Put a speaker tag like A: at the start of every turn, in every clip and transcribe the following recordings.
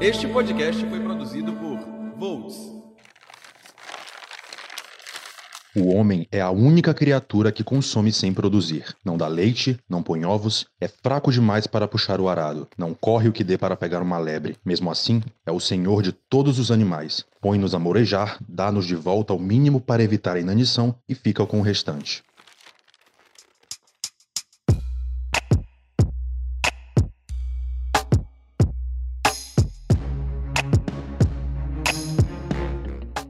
A: Este podcast foi produzido por Volts.
B: O homem é a única criatura que consome sem produzir. Não dá leite, não põe ovos, é fraco demais para puxar o arado, não corre o que dê para pegar uma lebre. Mesmo assim, é o senhor de todos os animais. Põe-nos a morejar, dá-nos de volta ao mínimo para evitar a inanição e fica com o restante.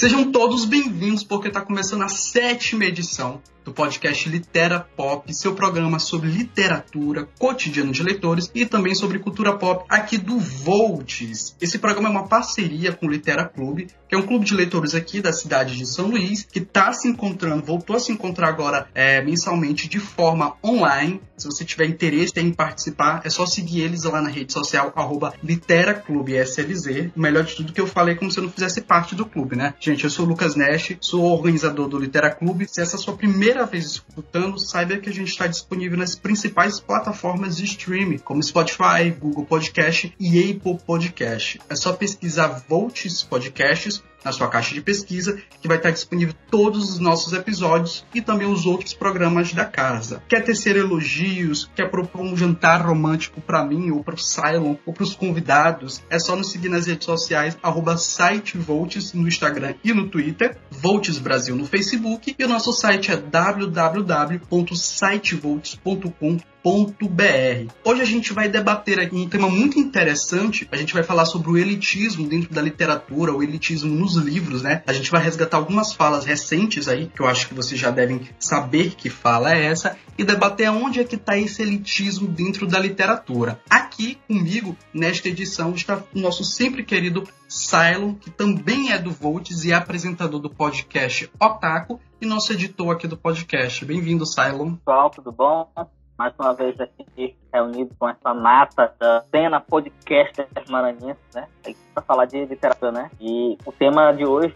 C: Sejam todos bem-vindos porque está começando a sétima edição do podcast Litera Pop, seu programa sobre literatura, cotidiano de leitores e também sobre cultura pop aqui do Volts. Esse programa é uma parceria com o Litera Clube, que é um clube de leitores aqui da cidade de São Luís, que está se encontrando, voltou a se encontrar agora é, mensalmente de forma online. Se você tiver interesse em participar, é só seguir eles lá na rede social, arroba LiteraClubeSLZ. O melhor de tudo que eu falei como se eu não fizesse parte do clube, né? Gente, eu sou o Lucas Nash, sou organizador do Litera Clube. Se essa é a sua primeira vez escutando, saiba que a gente está disponível nas principais plataformas de streaming, como Spotify, Google Podcast e Apple Podcast. É só pesquisar Volts Podcasts na sua caixa de pesquisa, que vai estar disponível todos os nossos episódios e também os outros programas da casa. Quer tecer elogios, quer propor um jantar romântico para mim ou para o Cylon ou para os convidados, é só nos seguir nas redes sociais @sitevolts no Instagram e no Twitter, Volts Brasil no Facebook e o nosso site é www.sitevolts.com www.elitismo.br. Hoje a gente vai debater aqui um tema muito interessante. A gente vai falar sobre o elitismo dentro da literatura, o elitismo nos livros, né? A gente vai resgatar algumas falas recentes aí, que eu acho que vocês já devem saber que fala é essa, e debater onde é que está esse elitismo dentro da literatura. Aqui comigo, nesta edição, está o nosso sempre querido Cylon, que também é do Volts e é apresentador do podcast Otaku, e nosso editor aqui do podcast. Bem-vindo, Cylon.
D: Pessoal, tudo bom? Mais uma vez aqui reunido com essa mata da cena podcast maranhense, né? Para falar de literatura, né? E o tema de hoje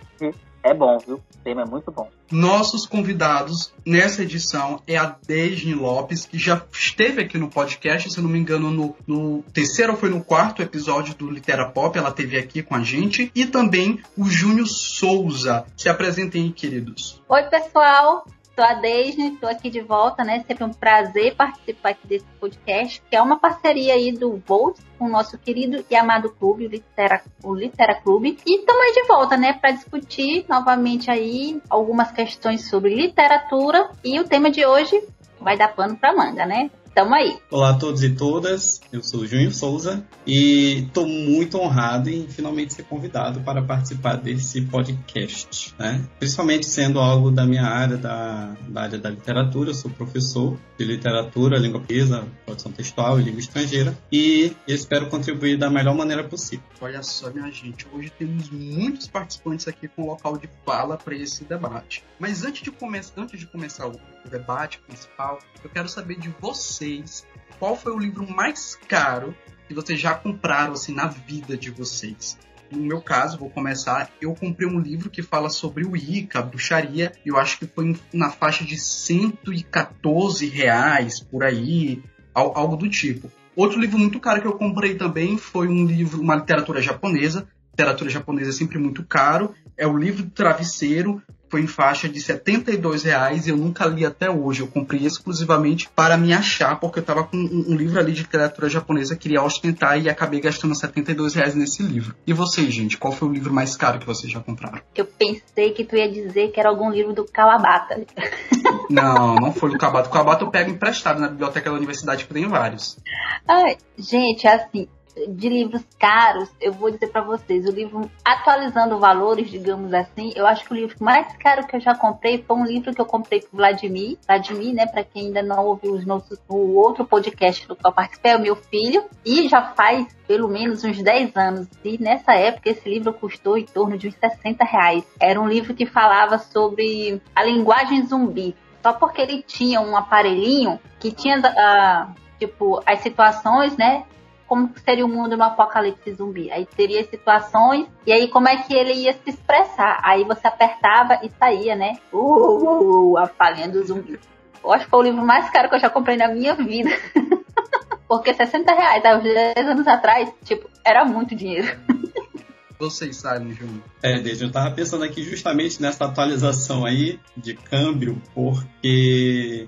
D: é bom, viu? O tema é muito bom.
C: Nossos convidados nessa edição é a Dejne Lopes, que já esteve aqui no podcast, se não me engano, no, no terceiro ou foi no quarto episódio do Litera Pop, ela esteve aqui com a gente, e também o Júnior Souza. Se apresentem aí, queridos.
E: Oi, pessoal. Sou a Deisne, estou aqui de volta, né? Sempre um prazer participar aqui desse podcast, que é uma parceria aí do Volt com o nosso querido e amado clube, o Litera, o Litera Clube. E estamos aí de volta, né, para discutir novamente aí algumas questões sobre literatura. E o tema de hoje vai dar pano para manga, né? Tamo aí.
F: Olá a todos e todas, eu sou o Júnior Souza e estou muito honrado em finalmente ser convidado para participar desse podcast, né? Principalmente sendo algo da minha área, da, da área da literatura, eu sou professor de literatura, língua portuguesa, produção textual e língua estrangeira e espero contribuir da melhor maneira possível.
C: Olha só, minha gente, hoje temos muitos participantes aqui com local de fala para esse debate. Mas antes de, come antes de começar o debate principal, eu quero saber de você vocês qual foi o livro mais caro que vocês já compraram assim na vida de vocês. No meu caso, vou começar. Eu comprei um livro que fala sobre o Ica, bruxaria. Eu acho que foi na faixa de 114 reais por aí, algo do tipo. Outro livro muito caro que eu comprei também foi um livro, uma literatura japonesa. Literatura japonesa é sempre muito caro. É o livro do Travesseiro, foi em faixa de 72 reais e eu nunca li até hoje. Eu comprei exclusivamente para me achar, porque eu estava com um, um, livro ali de literatura japonesa, queria ostentar e acabei gastando 72 reais nesse livro. E vocês, gente, qual foi o livro mais caro que vocês já compraram?
E: Eu pensei que tu ia dizer que era algum livro do Kawabata.
C: Não, não foi do Kawabata. O Kawabata eu pego emprestado na biblioteca da universidade, que tem vários.
E: Ai, gente, assim, de livros caros, eu vou dizer para vocês, o livro atualizando valores, digamos assim, eu acho que o livro mais caro que eu já comprei foi um livro que eu comprei pro Vladimir, Vladimir, né, para quem ainda não ouviu os nossos, o outro podcast do qual participei, é o meu filho, e já faz pelo menos uns 10 anos. E nessa época esse livro custou em torno de uns 60 reais. Era um livro que falava sobre a linguagem zumbi. Só porque ele tinha um aparelhinho que tinha uh, tipo as situações, né, como seria o mundo no apocalipse zumbi. Aí teria situações, e aí como é que ele ia se expressar. Aí você apertava e saía, né? Uh, uh, uh, a falinha do zumbi. Eu acho que foi o livro mais caro que eu já comprei na minha vida. Porque 60 reais, há uns 10 anos atrás, tipo, era muito dinheiro.
C: Vocês sabem, Júnior.
F: É, desde eu estava pensando aqui justamente nessa atualização aí de câmbio, porque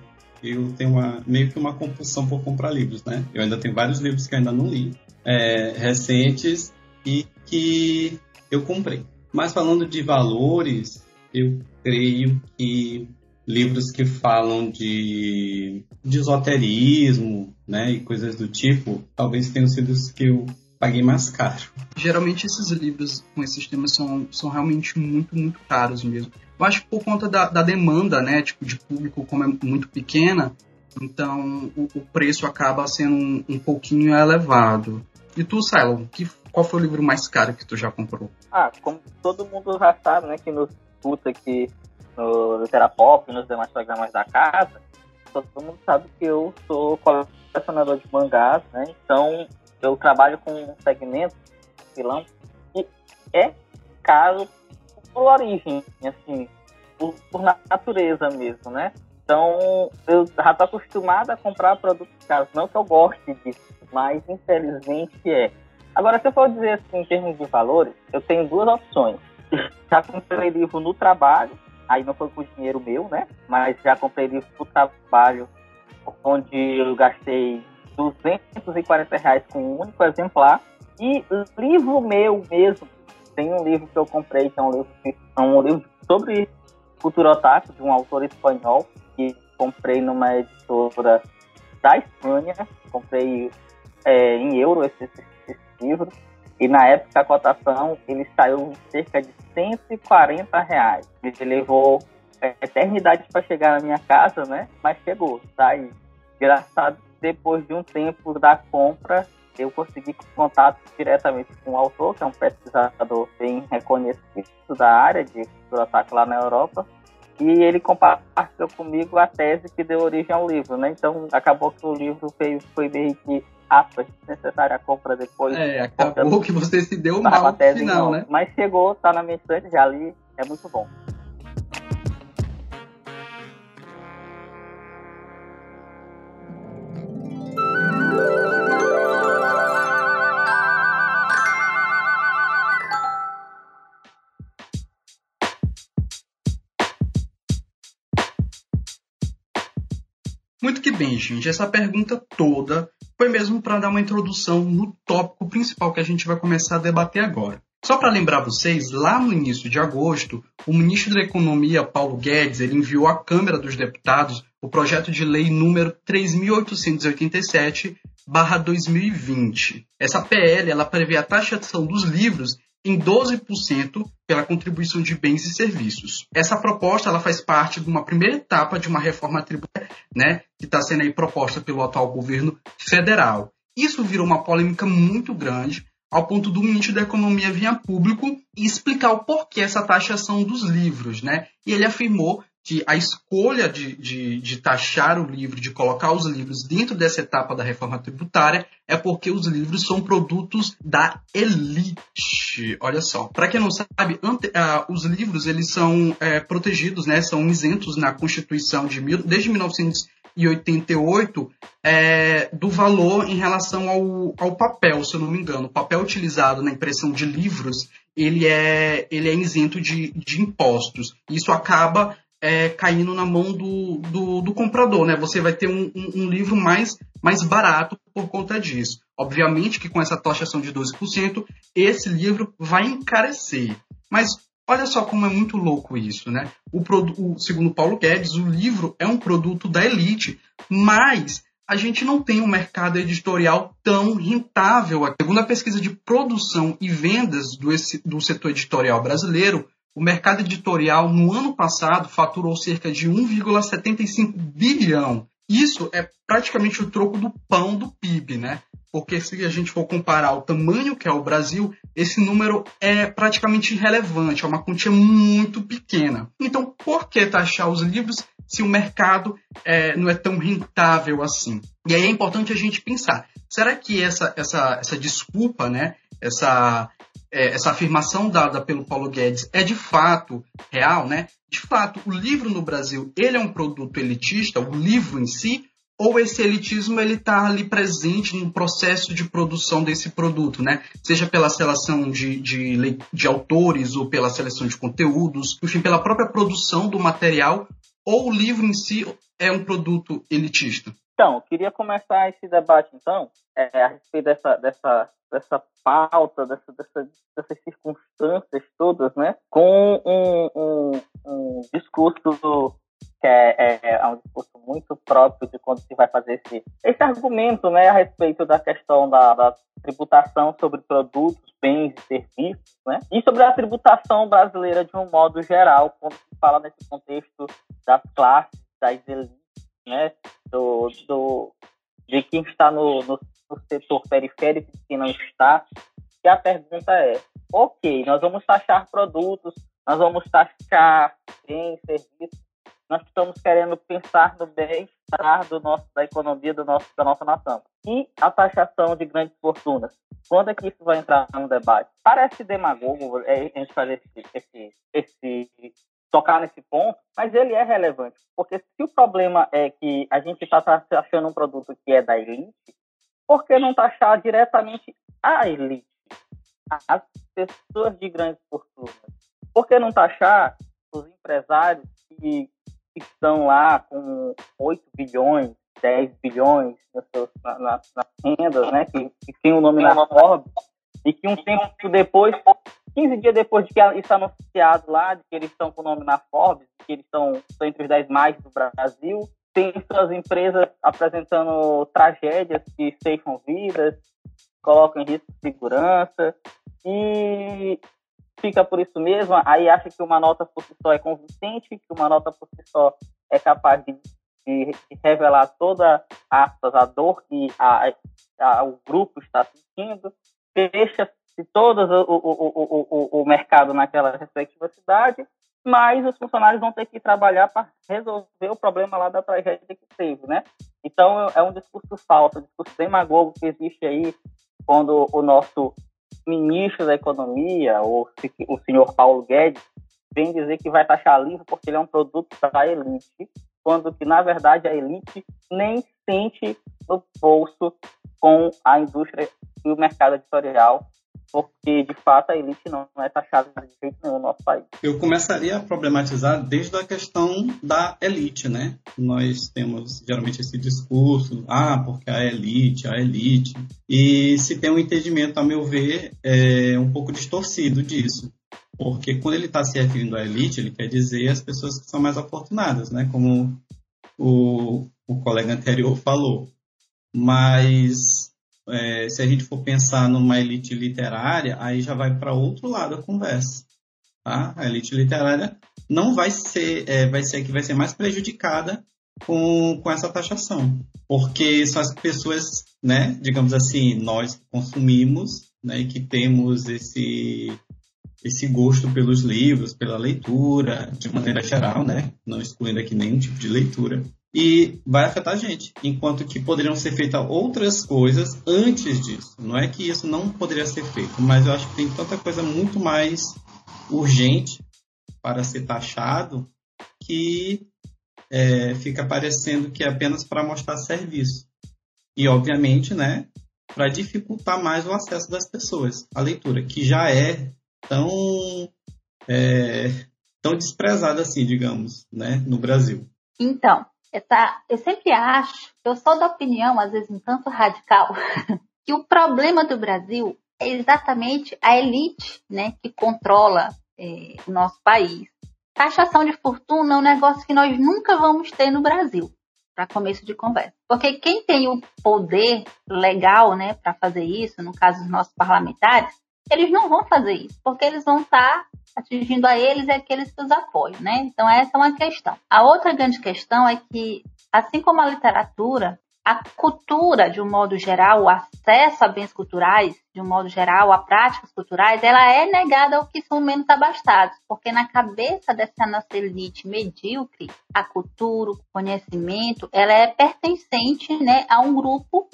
F: eu tenho uma, meio que uma compulsão por comprar livros, né? Eu ainda tenho vários livros que ainda não li, é, recentes, e que eu comprei. Mas falando de valores, eu creio que livros que falam de, de esoterismo, né, e coisas do tipo, talvez tenham sido os que eu paguei mais caro.
C: Geralmente esses livros com esses temas são, são realmente muito, muito caros mesmo. Eu acho que por conta da, da demanda, né, tipo, de público, como é muito pequena, então o, o preço acaba sendo um, um, pouquinho elevado. E tu, Cylon, que, qual foi o livro mais caro que tu já comprou?
D: Ah, como todo mundo já sabe, né, que nos escuta aqui no Literapop e nos demais programas da casa, todo mundo sabe que eu sou colecionador de mangás, né, então eu trabalho com um segmento, vilão, que é caro por origem, assim, por, por natureza mesmo, né? Então, eu já estou acostumado a comprar produtos caros. Não que eu goste disso, mas infelizmente é. Agora, se eu for dizer assim, em termos de valores, eu tenho duas opções. Já comprei livro no trabalho, aí não foi com dinheiro meu, né? Mas já comprei livro no trabalho, onde eu gastei 240 reais com um único exemplar. E livro meu mesmo, tem um livro que eu comprei, que é um livro, é um livro sobre cultura otaku, de um autor espanhol, que comprei numa editora da Espanha. Comprei é, em euro esse, esse, esse, livro. E na época a cotação ele saiu cerca de 140 reais. Ele levou é, eternidade para chegar na minha casa, né? Mas chegou, tá aí. Engraçado, depois de um tempo da compra, eu consegui contato diretamente com o autor, que é um pesquisador bem reconhecido da área de cultura ataque lá na Europa, e ele compartilhou comigo a tese que deu origem ao livro, né? Então acabou que o livro foi, foi meio que aspas, necessária a compra depois.
C: É, acabou que você se deu mal no final, né?
D: Mas chegou, tá na minha estante, já li, é muito bom.
C: Gente. Essa pergunta toda foi mesmo para dar uma introdução no tópico principal que a gente vai começar a debater agora. Só para lembrar vocês, lá no início de agosto, o ministro da Economia, Paulo Guedes, ele enviou à Câmara dos Deputados o projeto de lei número 3887/2020. Essa PL, ela prevê a taxação dos livros em 12% pela contribuição de bens e serviços. Essa proposta ela faz parte de uma primeira etapa de uma reforma tributária, né, que está sendo aí proposta pelo atual governo federal. Isso virou uma polêmica muito grande, ao ponto do ministro da Economia vir a público e explicar o porquê essa taxação dos livros, né? E ele afirmou que a escolha de, de, de, taxar o livro, de colocar os livros dentro dessa etapa da reforma tributária, é porque os livros são produtos da elite. Olha só, para quem não sabe, ante, uh, os livros eles são é, protegidos, né, são isentos na Constituição de mil, desde 1988 é, do valor em relação ao, ao papel, se eu não me engano. O papel utilizado na impressão de livros ele é, ele é isento de, de impostos. Isso acaba é, caindo na mão do, do, do, comprador, né? Você vai ter um, um, um, livro mais, mais barato por conta disso. Obviamente que com essa taxação de 12%, esse livro vai encarecer. Mas olha só como é muito louco isso, né? O, o, segundo Paulo Guedes, o livro é um produto da elite, mas a gente não tem um mercado editorial tão rentável. Segundo a pesquisa de produção e vendas do, do setor editorial brasileiro, o mercado editorial no ano passado faturou cerca de 1,75 bilhão. Isso é praticamente o troco do pão do PIB, né? Porque se a gente for comparar o tamanho que é o Brasil, esse número é praticamente irrelevante, é uma quantia muito pequena. Então, por que taxar os livros se o mercado é, não é tão rentável assim? E aí é importante a gente pensar: será que essa, essa, essa desculpa, né, essa, é, essa afirmação dada pelo Paulo Guedes é de fato real, né? De fato, o livro no Brasil ele é um produto elitista, o livro em si, ou esse elitismo ele está ali presente no processo de produção desse produto, né? Seja pela seleção de, de, de autores ou pela seleção de conteúdos, enfim, pela própria produção do material, ou o livro em si é um produto elitista?
D: Então, queria começar esse debate, então, é, a respeito dessa, dessa, dessa pauta, dessa, dessa, dessas circunstâncias todas, né, com um, um, um discurso que é, é, é, um discurso muito próprio de quando se vai fazer esse, esse argumento né, a respeito da questão da, da tributação sobre produtos, bens e serviços, né, e sobre a tributação brasileira de um modo geral, quando se fala nesse contexto das classes, das elites, né, do, do, de quem está no, no, no setor periférico e quem não está. E a pergunta é: ok, nós vamos taxar produtos, nós vamos taxar bens, serviços, nós estamos querendo pensar no bem-estar do nosso, da economia do nosso, da nossa nação. E a taxação de grandes fortunas? Quando é que isso vai entrar no debate? Parece demagogo é, a gente fazer esse, esse, esse tocar nesse ponto, mas ele é relevante, porque se o problema é que a gente está achando um produto que é da elite, por que não taxar diretamente a elite, as pessoas de grandes fortunas? Por que não taxar os empresários que estão lá com 8 bilhões, 10 bilhões nas, nas rendas, né, que, que tem o nome na Forbes, e que um tempo depois, 15 dias depois de que isso é anunciado lá, de que eles estão com o nome na Forbes, que eles estão, entre os 10 mais do Brasil, tem suas empresas apresentando tragédias que ceifam vidas, colocam em risco de segurança, e fica por isso mesmo, aí acha que uma nota por si só é convincente, que uma nota por si só é capaz de, de, revelar toda aspas, a dor que a, a, o grupo está sentindo, deixa-se todo o, o, o, o, mercado naquela respectiva cidade, mas os funcionários vão ter que trabalhar para resolver o problema lá da tragédia que teve, né? Então é um discurso falso, um discurso demagogo que existe aí quando o nosso ministro da Economia, o, o senhor Paulo Guedes, vem dizer que vai taxar livro porque ele é um produto da elite, quando que, na verdade, a elite nem sente no bolso com a indústria e o mercado editorial porque de fato a elite não é taxada de jeito nenhum no nosso país.
F: Eu começaria a problematizar desde a questão da elite, né? Nós temos geralmente esse discurso, ah, porque a elite, a elite, e se tem um entendimento, a meu ver, é um pouco distorcido disso. Porque quando ele está se referindo à elite, ele quer dizer as pessoas que são mais afortunadas, né? Como o, o colega anterior falou. Mas é, se a gente for pensar numa elite literária, aí já vai para outro lado a conversa. Tá? A elite literária não vai ser, é, vai ser que vai ser mais prejudicada com, com essa taxação, porque são as pessoas, né, digamos assim, nós que consumimos, né, que temos esse esse gosto pelos livros, pela leitura, de maneira geral, né, não excluindo aqui nenhum tipo de leitura e vai afetar a gente. Enquanto que poderiam ser feitas outras coisas antes disso. Não é que isso não poderia ser feito, mas eu acho que tem tanta coisa muito mais urgente para ser taxado que é, fica parecendo que é apenas para mostrar serviço. E, obviamente, né, para dificultar mais o acesso das pessoas à leitura, que já é tão, é, tão desprezada assim, digamos, né, no Brasil.
E: Então, essa, eu sempre acho, eu sou da opinião, às vezes um tanto radical, que o problema do Brasil é exatamente a elite né, que controla é, o nosso país. Taxação de fortuna é um negócio que nós nunca vamos ter no Brasil, para começo de conversa. Porque quem tem o poder legal né, para fazer isso, no caso dos nossos parlamentares, eles não vão fazer isso, porque eles vão estar tá atingindo a eles e aqueles que os apoiam, né? Então essa é uma questão. A outra grande questão é que, assim como a literatura, a cultura, de um modo geral, o acesso a bens culturais, de um modo geral, a práticas culturais, ela é negada ao que são menos abastados, porque na cabeça dessa nossa elite medíocre, a cultura, o conhecimento, ela é pertencente, né, a um grupo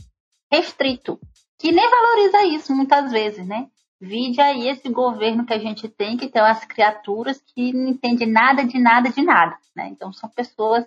E: restrito, que nem valoriza isso muitas vezes, né? Vide aí esse governo que a gente tem, que tem umas criaturas que não entendem nada de nada de nada. Né? Então, são pessoas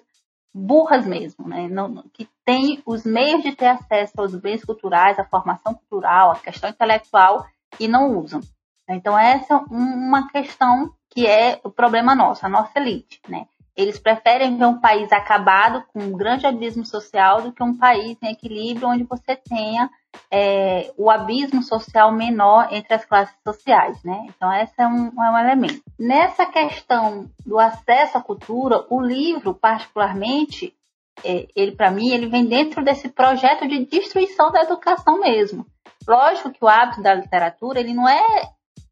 E: burras mesmo, né? Não, que têm os meios de ter acesso aos bens culturais, à formação cultural, à questão intelectual e não usam. Então essa é uma questão que é o problema nosso, a nossa elite, né? Eles preferem ver um país acabado, com um grande abismo social, do que um país em equilíbrio, onde você tenha é, o abismo social menor entre as classes sociais, né? Então, esse é um, é um elemento. Nessa questão do acesso à cultura, o livro, particularmente, é, ele para mim, ele vem dentro desse projeto de destruição da educação mesmo. Lógico que o hábito da literatura, ele não é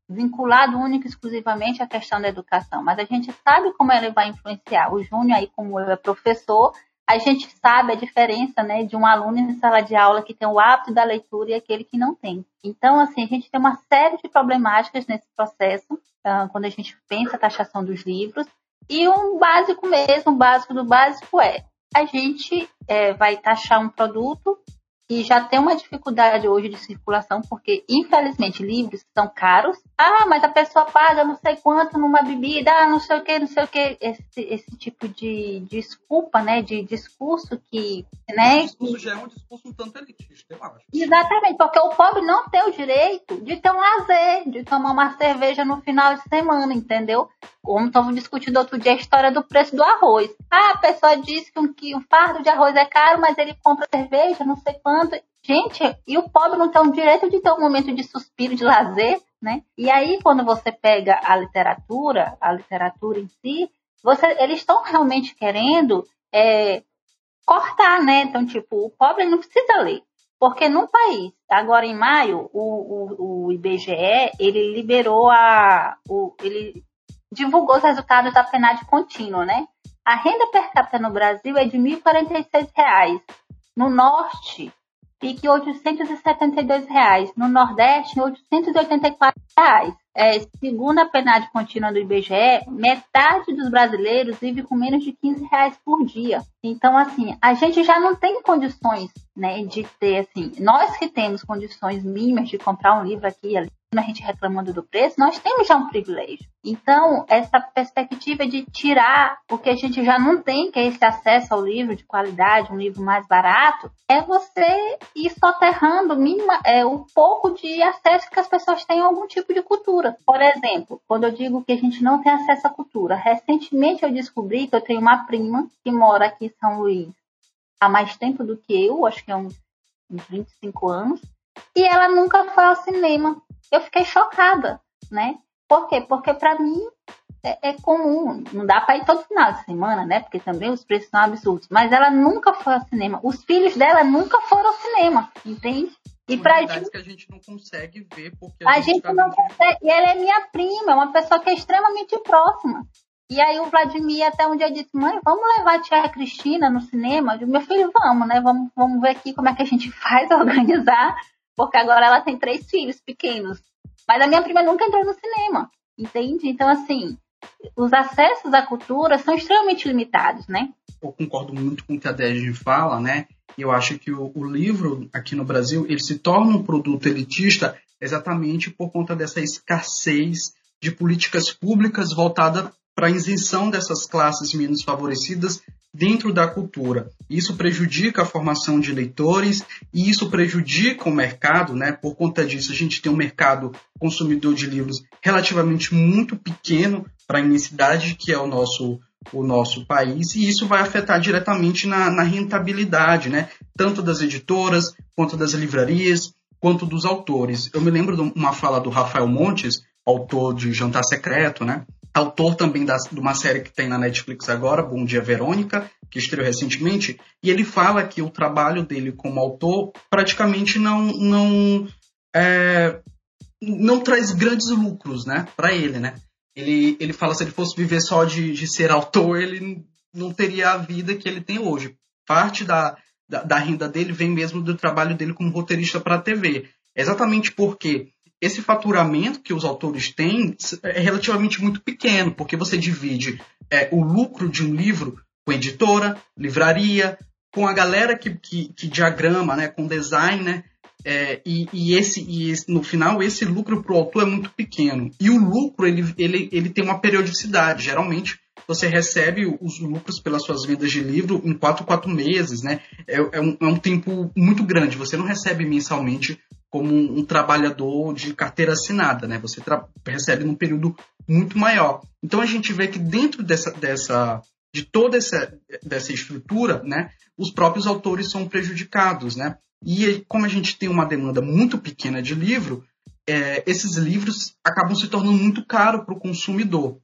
E: vinculado único e exclusivamente à questão da educação, mas a gente sabe como ele vai influenciar. O Júnior aí, como é professor, a gente sabe a diferença, né, de um aluno em sala de aula que tem o hábito da leitura e aquele que não tem. Então, assim, a gente tem uma série de problemáticas nesse processo, uh, quando a gente pensa a taxação dos livros, e um básico mesmo, o básico do básico é, a gente é, vai taxar um produto que já tem uma dificuldade hoje de circulação, porque infelizmente livros são caros. Ah, mas a pessoa paga não sei quanto numa bebida, ah, não sei o que, não sei o que. Esse, esse tipo de, desculpa, né, de discurso que, né?
C: Esse discurso já é um discurso um tanto elitista, eu acho.
E: Exatamente, porque o pobre não tem o direito de ter um lazer, de tomar uma cerveja no final de semana, entendeu? Como estamos discutindo outro dia a história do preço do arroz. Ah, a pessoa diz que um, que um fardo de arroz é caro, mas ele compra cerveja, não sei quanto Gente, e o pobre não tem o direito de ter um momento de suspiro, de lazer, né? E aí, quando você pega a literatura, a literatura em si, você, eles estão realmente querendo é, cortar, né? Então, tipo, o pobre não precisa ler. Porque no país, agora em maio, o, o, o IBGE, ele liberou a... O, ele divulgou os resultados da PNAD contínua, né? A renda per capita no Brasil é de R$ 1.046. No norte, fique 872 reais. no Nordeste, 884 reais. É, segundo a PNAD contínua do IBGE, metade dos brasileiros vive com menos de 15 reais por dia. Então, assim, a gente já não tem condições, né, de ter, assim, nós que temos condições mínimas de comprar um livro aqui e ali, a gente reclamando do preço, nós temos já um privilégio. Então, essa perspectiva de tirar o que a gente já não tem, que é esse acesso ao livro de qualidade, um livro mais barato, é você ir soterrando mínima, é, um pouco de acesso que as pessoas têm a algum tipo de cultura. Por exemplo, quando eu digo que a gente não tem acesso à cultura, recentemente eu descobri que eu tenho uma prima que mora aqui em São Luís há mais tempo do que eu, acho que é uns 25 anos, e ela nunca foi ao cinema. Eu fiquei chocada, né? Por quê? Porque para mim é, é, comum, não dá para ir todo final de semana, né? Porque também os preços são absurdos. Mas ela nunca foi ao cinema. Os filhos dela nunca foram ao cinema, entende?
C: E pra gente que a gente não consegue ver porque
E: a, a gente, gente não consegue. E ela é minha prima, é uma pessoa que é extremamente próxima. E aí o Vladimir até um dia disse, mãe, vamos levar a tia Cristina no cinema? Eu, meu filho, vamos, né? Vamos, vamos ver aqui como é que a gente faz organizar, porque agora ela tem três filhos pequenos. Mas a minha prima nunca entrou no cinema, entende? Então, assim, os acessos à cultura são extremamente limitados, né?
C: Eu concordo muito com o que a Dege fala, né? Eu acho que o, o, livro aqui no Brasil ele se torna um produto elitista exatamente por conta dessa escassez de políticas públicas voltada para a isenção dessas classes menos favorecidas dentro da cultura. Isso prejudica a formação de leitores e isso prejudica o mercado, né? Por conta disso, a gente tem um mercado consumidor de livros relativamente muito pequeno para a imensidade que é o nosso o nosso país e isso vai afetar diretamente na, na rentabilidade, né? Tanto das editoras quanto das livrarias quanto dos autores. Eu me lembro de uma fala do Rafael Montes, autor de Jantar Secreto, né? Autor também da, de uma série que tem na Netflix agora, Bom Dia Verônica, que estreou recentemente, e ele fala que o trabalho dele como autor praticamente não não é, não traz grandes lucros, né, para ele, né? Ele, ele fala se ele fosse viver só de, de ser autor, ele não teria a vida que ele tem hoje. Parte da, da, da renda dele vem mesmo do trabalho dele como roteirista para a TV. Exatamente porque esse faturamento que os autores têm é relativamente muito pequeno, porque você divide é, o lucro de um livro com editora, livraria, com a galera que, que, que diagrama, né, com design, né, é, e, e, esse, e esse, no final esse lucro para o autor é muito pequeno. E o lucro ele, ele, ele tem uma periodicidade, geralmente você recebe os lucros pelas suas vendas de livro em 4, 4 meses, né? É, é, um, é um tempo muito grande. Você não recebe mensalmente como um, um trabalhador de carteira assinada, né? Você recebe num período muito maior. Então a gente vê que dentro dessa, dessa de toda essa, dessa estrutura, né, os próprios autores são prejudicados, né? E como a gente tem uma demanda muito pequena de livro, é, esses livros acabam se tornando muito caros para o consumidor.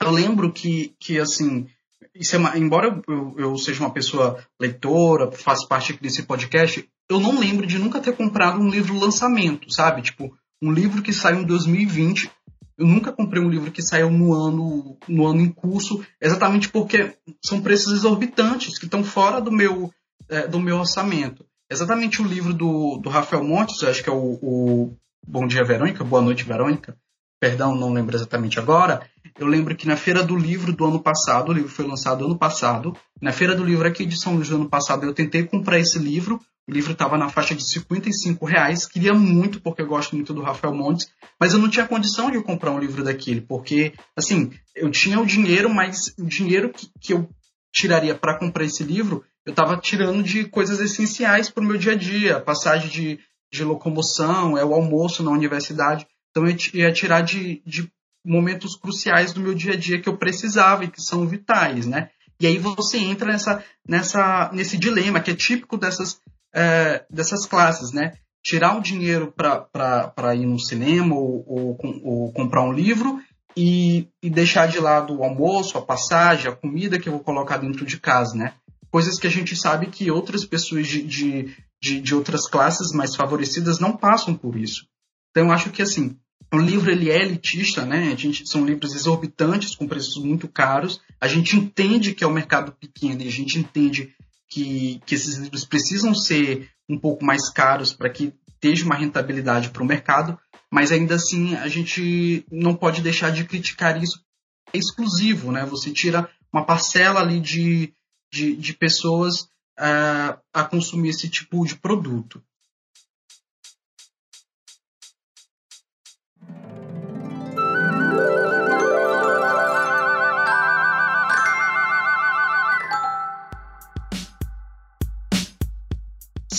C: Eu lembro que, que assim, é uma, embora eu, eu, seja uma pessoa leitora, faço parte desse podcast, eu não lembro de nunca ter comprado um livro lançamento, sabe? Tipo, um livro que saiu em 2020. Eu nunca comprei um livro que saiu no ano, no ano em curso, exatamente porque são preços exorbitantes que estão fora do meu, é, do meu orçamento. Exatamente o livro do, do Rafael Montes, acho que é o, o Bom Dia Verônica, Boa Noite Verônica, perdão, não lembro exatamente agora. Eu lembro que na Feira do Livro do ano passado, o livro foi lançado ano passado, na Feira do Livro aqui de São Luís do ano passado, eu tentei comprar esse livro, o livro estava na faixa de 55 reais, queria muito, porque eu gosto muito do Rafael Montes, mas eu não tinha condição de comprar um livro daquele, porque, assim, eu tinha o dinheiro, mas o dinheiro que, que eu tiraria para comprar esse livro, eu estava tirando de coisas essenciais para o meu dia a dia, passagem de de locomoção, é o almoço na universidade. Então eu ia tirar de, de momentos cruciais do meu dia a dia que eu precisava e que são vitais, né? E aí você entra nessa, nessa, nesse dilema que é típico dessas, é, dessas classes, né? Tirar o dinheiro para ir no cinema ou, ou, ou, comprar um livro e, e deixar de lado o almoço, a passagem, a comida que eu vou colocar dentro de casa, né? Coisas que a gente sabe que outras pessoas de, de, de, de outras classes mais favorecidas não passam por isso. Então, eu acho que, assim, o livro ele é elitista, né? A gente, são livros exorbitantes, com preços muito caros. A gente entende que é um mercado pequeno e a gente entende que, que esses livros precisam ser um pouco mais caros para que esteja uma rentabilidade para o mercado, mas ainda assim a gente não pode deixar de criticar isso. É exclusivo, né? Você tira uma parcela ali de, de, de pessoas a, a consumir esse tipo de produto.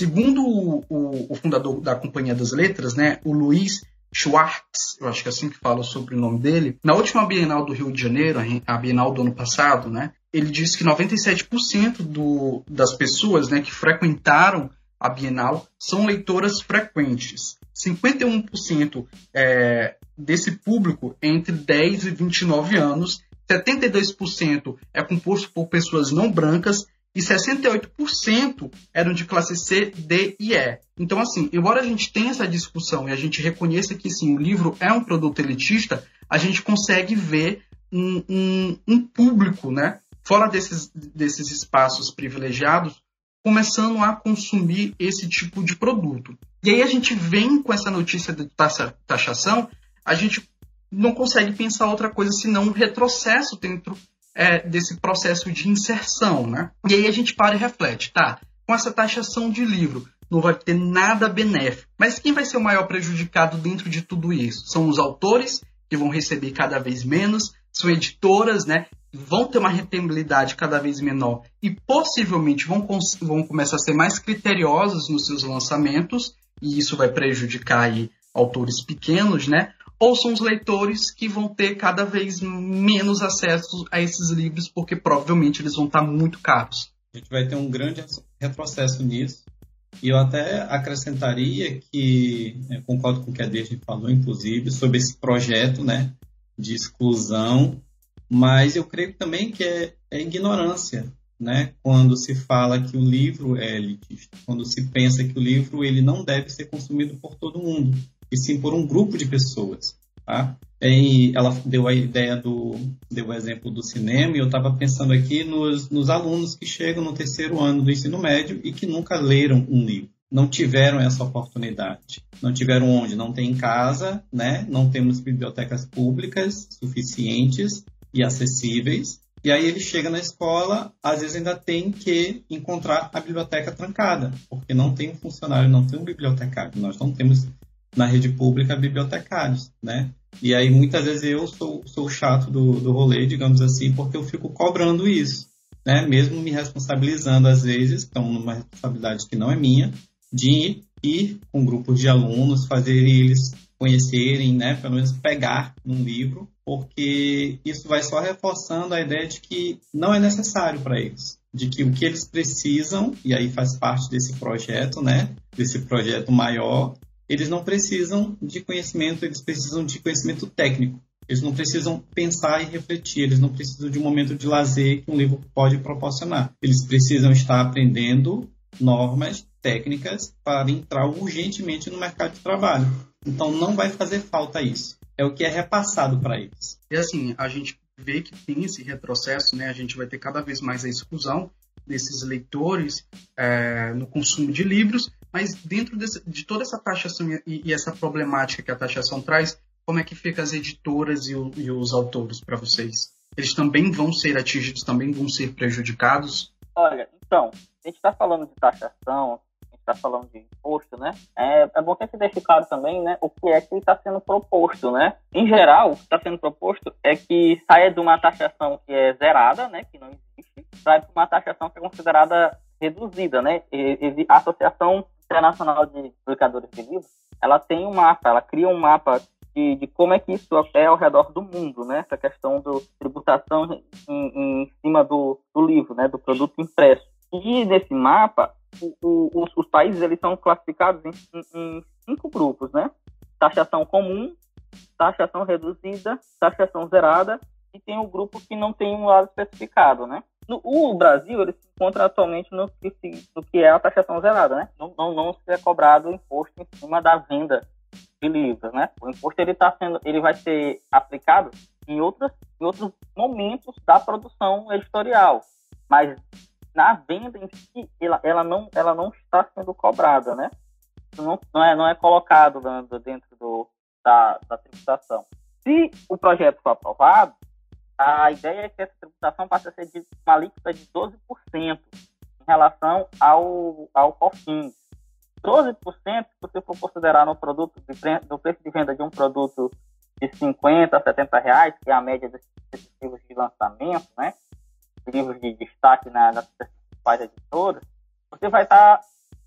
C: Segundo o, o, fundador da Companhia das Letras, né, o Luiz Schwartz, eu acho que é assim que fala o nome dele, na última Bienal do Rio de Janeiro, a Bienal do ano passado, né, ele disse que 97% do, das pessoas né, que frequentaram a Bienal são leitoras frequentes. 51% é, desse público entre 10 e 29 anos, 72% é composto por pessoas não brancas e 68% eram de classe C, D e E. Então, assim, embora a gente tenha essa discussão e a gente reconheça que sim, o livro é um produto elitista, a gente consegue ver um, um, um público, né, fora desses, desses espaços privilegiados, começando a consumir esse tipo de produto. E aí a gente vem com essa notícia de taxa, taxação, a gente não consegue pensar outra coisa senão um retrocesso dentro é, desse processo de inserção, né? E aí a gente para e reflete, tá? Com essa taxação de livro, não vai ter nada benéfico. Mas quem vai ser o maior prejudicado dentro de tudo isso? São os autores, que vão receber cada vez menos, são editoras, né, vão ter uma rentabilidade cada vez menor e possivelmente vão, vão começar a ser mais criteriosas nos seus lançamentos, e isso vai prejudicar aí autores pequenos, né? Ou são os leitores que vão ter cada vez menos acesso a esses livros, porque provavelmente eles vão estar muito caros.
F: A gente vai ter um grande retrocesso nisso. E eu até acrescentaria que, é, concordo com o que a Deja falou, inclusive, sobre esse projeto né, de exclusão mas eu creio também que é, é ignorância, né? Quando se fala que o livro é elitista, quando se pensa que o livro ele não deve ser consumido por todo mundo, e sim por um grupo de pessoas, tá? E ela deu a ideia do, deu o exemplo do cinema, e eu estava pensando aqui nos, nos alunos que chegam no terceiro ano do ensino médio e que nunca leram um livro não tiveram essa oportunidade. Não tiveram onde? Não tem em casa, né? Não temos bibliotecas públicas suficientes e acessíveis. E aí ele chega na escola, às vezes ainda tem que encontrar a biblioteca trancada, porque não tem um funcionário, não tem um bibliotecário. Nós não temos na rede pública bibliotecários, né? E aí muitas vezes eu sou, sou chato do, do rolê, digamos assim, porque eu fico cobrando isso, né? Mesmo me responsabilizando às vezes, então numa responsabilidade que não é minha, de ir com grupos de alunos, fazer eles conhecerem, né? Pelo menos pegar num livro, porque isso vai só reforçando a ideia de que não é necessário para eles de que o que eles precisam, e aí faz parte desse projeto, né, desse projeto maior, eles não precisam de conhecimento, eles precisam de conhecimento técnico. Eles não precisam pensar e refletir, eles não precisam de um momento de lazer que um livro pode proporcionar. Eles precisam estar aprendendo normas técnicas para entrar urgentemente no mercado de trabalho. Então não vai fazer falta isso. É o que é repassado para eles.
C: E assim, a gente vê que tem esse retrocesso, né? A gente vai ter cada vez mais a exclusão desses leitores é, no consumo de livros, mas dentro desse, de toda essa taxação e, e, essa problemática que a taxação traz, como é que fica as editoras e, o, e os autores para vocês? Eles também vão ser atingidos, também vão ser prejudicados?
D: Olha, então, a gente está falando de taxação, está falando de imposto, né? É, é bom que a gente deixe claro também, né, o que é que está sendo proposto, né? Em geral, o que está sendo proposto é que saia de uma taxação que é zerada, né, que não existe, para uma taxação que é considerada reduzida, né? E, a Associação Internacional de Publicadores de Livros, ela tem um mapa, ela cria um mapa de, de, como é que isso é ao redor do mundo, né? Essa questão da tributação em, em cima do, do, livro, né? Do produto impresso. E nesse mapa, o, o, os, os, países eles são classificados em, em, cinco grupos, né? Taxação comum, taxação reduzida, taxação zerada e tem o um grupo que não tem um lado especificado, né? O Brasil ele se encontra atualmente no que, no que é a taxação zerada, né? Não, não, não se é cobrado imposto em cima da venda de livros, né? O imposto ele tá sendo, ele vai ser aplicado em outros, em outros momentos da produção editorial, mas na venda em si ela, ela não ela não está sendo cobrada, né? Não, não é não é colocado dentro do, da, da tributação. Se o projeto for aprovado, a ideia é que essa tributação passe a ser de uma alíquota de 12% em relação ao, ao COFINS. 12%, se você for considerar no produto de, preço de venda de um produto de 50 a 70 reais, que é a média desses, livros de lançamento, né? livros de destaque na, nas principais editoras, você vai estar tá,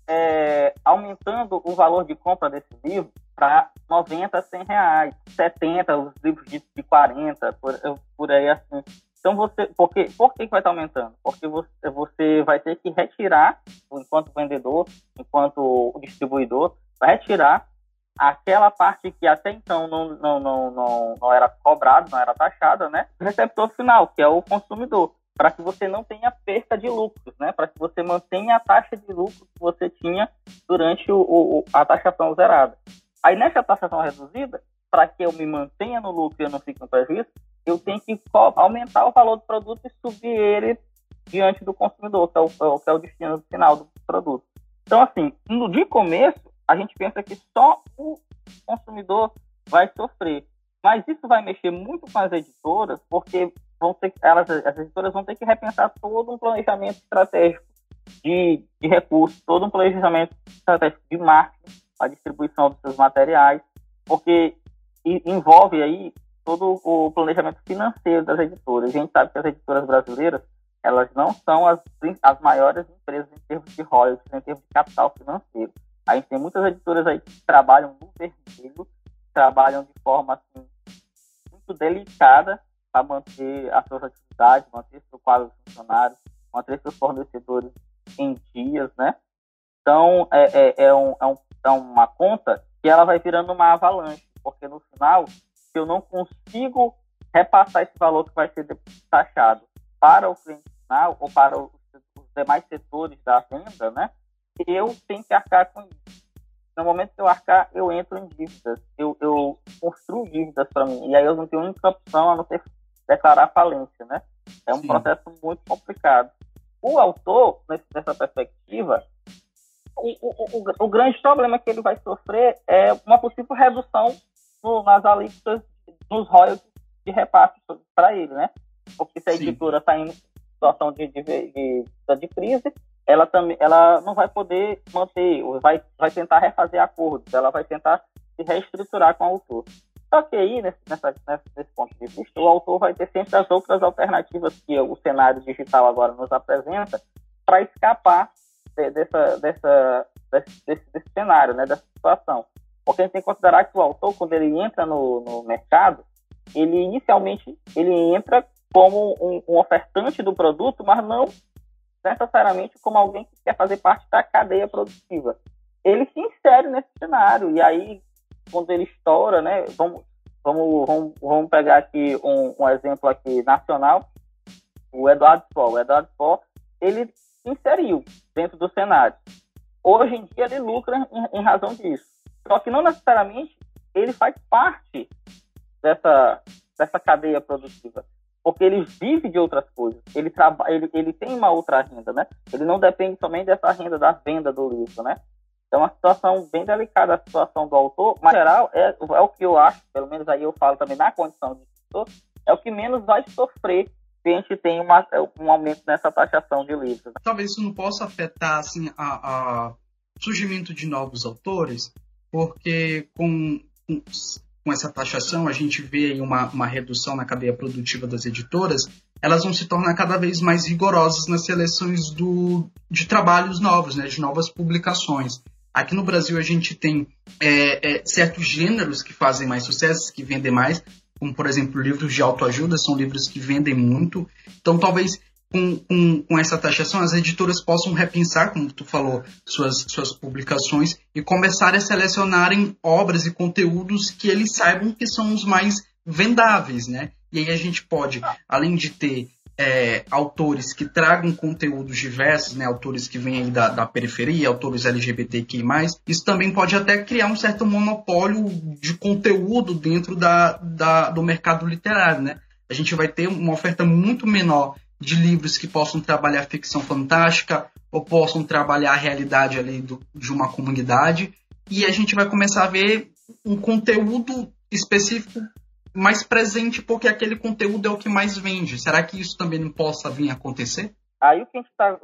D: é, aumentando o valor de compra desse livro para 90, 100 reais, 70, os livros de, de 40, por, por aí assim. Então você, porque, por que vai estar aumentando? Porque você, você vai ter que retirar, enquanto vendedor, enquanto distribuidor, vai retirar aquela parte que até então não, não, não, não, não era cobrado, não era taxada, né? O receptor final, que é o consumidor, para que você não tenha perda de lucros, né? Para que você mantenha a taxa de lucro que você tinha durante o, o a taxação zerada. Aí nessa taxação reduzida, para que eu me mantenha no lucro e eu não fique no prejuízo, eu tenho que aumentar o valor do produto e subir ele diante do consumidor, que é o, é que é o destino final do produto. Então, assim, no de começo, a gente pensa que só o consumidor vai sofrer. Mas isso vai mexer muito com as editoras, porque vão ter, elas, as editoras vão ter que repensar todo um planejamento estratégico de, de recursos, todo um planejamento estratégico de marketing, a distribuição dos seus materiais, porque envolve aí todo o planejamento financeiro das editoras. A gente sabe que as editoras brasileiras elas não são as, as maiores empresas em termos de royalties, em termos de capital financeiro. A gente tem muitas editoras aí que trabalham no vermelho, trabalham de forma assim, muito delicada para manter as suas atividades, manter seu quadro de funcionários, manter seus fornecedores em dias, né? Então, é, é, é, um, é, um, uma conta que ela vai virando uma avalanche, porque no final, se eu não consigo repassar esse valor que vai ser taxado para o cliente final ou para os, demais setores da venda, né? Eu tenho que arcar com isso. No momento que eu arcar, eu entro em dívidas. Eu, eu construo dívidas para mim. E aí eu não tenho única opção a não ser declarar falência, né? É um Sim. processo muito complicado. O autor, nessa perspectiva, o, o, o, grande problema que ele vai sofrer é uma possível redução no, nas alíquotas, nos royalties de repasse para ele, né? Porque se a editora está em situação de, de, de, de, crise, ela também ela não vai poder manter, vai, vai tentar refazer acordos, ela vai tentar se reestruturar com o autor. Só que aí, nesse, nessa, nesse ponto de vista, o autor vai ter sempre as outras alternativas que o cenário digital agora nos apresenta para escapar dessa, dessa, desse, desse, cenário, né, dessa situação. Porque a gente tem que considerar que o autor, quando ele entra no, no mercado, ele inicialmente ele entra como um, um, ofertante do produto, mas não necessariamente como alguém que quer fazer parte da cadeia produtiva. Ele se insere nesse cenário e aí quando ele estoura, né? Vamos, vamos, vamos, vamos pegar aqui um, um exemplo aqui nacional, o Eduardo Paul. O Eduardo Paul, ele inseriu dentro do cenário. Hoje em dia ele lucra em, em razão disso. Só que não necessariamente ele faz parte dessa, dessa cadeia produtiva porque ele vive de outras coisas. Ele trabalha, ele, ele tem uma outra renda, né? Ele não depende somente dessa renda da venda do livro, né? É uma situação bem delicada a situação do autor, mas, em geral, é, é o que eu acho, pelo menos aí eu falo também na condição de escritor, é o que menos vai sofrer a gente tem uma, um aumento nessa taxação de livros.
C: Talvez isso não possa afetar assim, a, a surgimento de novos autores, porque com, com, com essa taxação a gente vê uma, uma redução na cadeia produtiva das editoras, elas vão se tornar cada vez mais rigorosas nas seleções do, de trabalhos novos, né, de novas publicações. Aqui no Brasil a gente tem é, é, certos gêneros que fazem mais sucesso, que vendem mais, como por exemplo livros de autoajuda, são livros que vendem muito. Então talvez com, com, com, essa taxação as editoras possam repensar, como tu falou, suas, suas publicações e começarem a selecionarem obras e conteúdos que eles saibam que são os mais vendáveis, né? E aí a gente pode, além de ter é, autores que tragam conteúdos diversos, né, autores que vêm da, da, periferia, autores LGBTQI+, isso também pode até criar um certo monopólio de conteúdo dentro da, da, do mercado literário, né? A gente vai ter uma oferta muito menor de livros que possam trabalhar ficção fantástica ou possam trabalhar a realidade ali do, de uma comunidade e a gente vai começar a ver um conteúdo específico mais presente porque aquele conteúdo é o que mais vende. Será que isso também não possa vir a acontecer?
D: Aí o que a gente está,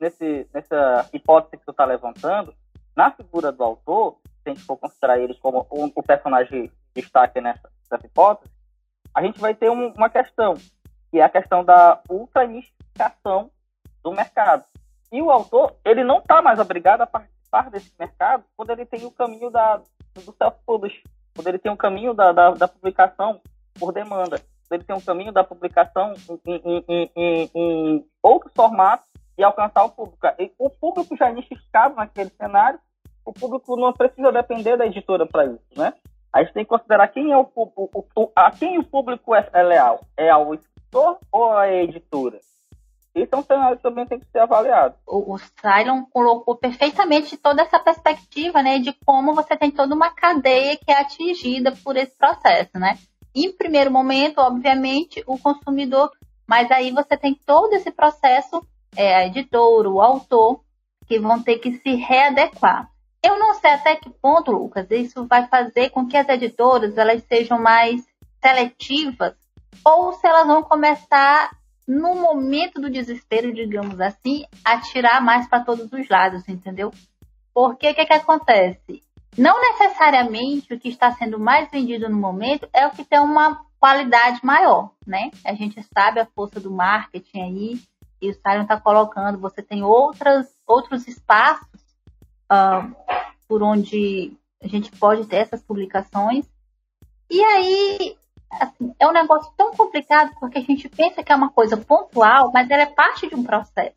D: nesse, nessa hipótese que tu está levantando, na figura do autor, se a gente for considerar ele como o, o personagem destaque nessa, nessa, hipótese, a gente vai ter um, uma questão, que é a questão da ultranificação do mercado. E o autor, ele não está mais obrigado a participar desse mercado quando ele tem o caminho da, do self-publish, quando ele tem um caminho da, da, da publicação por demanda, quando ele tem um caminho da publicação em, em, em, em outros formatos e alcançar o público. O público já é naquele cenário, o público não precisa depender da editora para isso, né? A gente tem que considerar quem é o público, a quem o público é, é leal. É ao escritor ou à editora? Que também tem que ser avaliado.
E: O, o Cylon colocou perfeitamente toda essa perspectiva, né, de como você tem toda uma cadeia que é atingida por esse processo, né? Em primeiro momento, obviamente, o consumidor, mas aí você tem todo esse processo, é, a editora, o autor, que vão ter que se readequar. Eu não sei até que ponto, Lucas, isso vai fazer com que as editoras elas sejam mais seletivas ou se elas vão começar no momento do desespero, digamos assim, atirar mais para todos os lados, entendeu? Porque o que, que acontece? Não necessariamente o que está sendo mais vendido no momento é o que tem uma qualidade maior, né? A gente sabe a força do marketing aí, e o Simon está colocando, você tem outras, outros espaços uh, por onde a gente pode ter essas publicações. E aí assim, é um negócio tão complicado porque a gente pensa que é uma coisa pontual, mas ela é parte de um processo.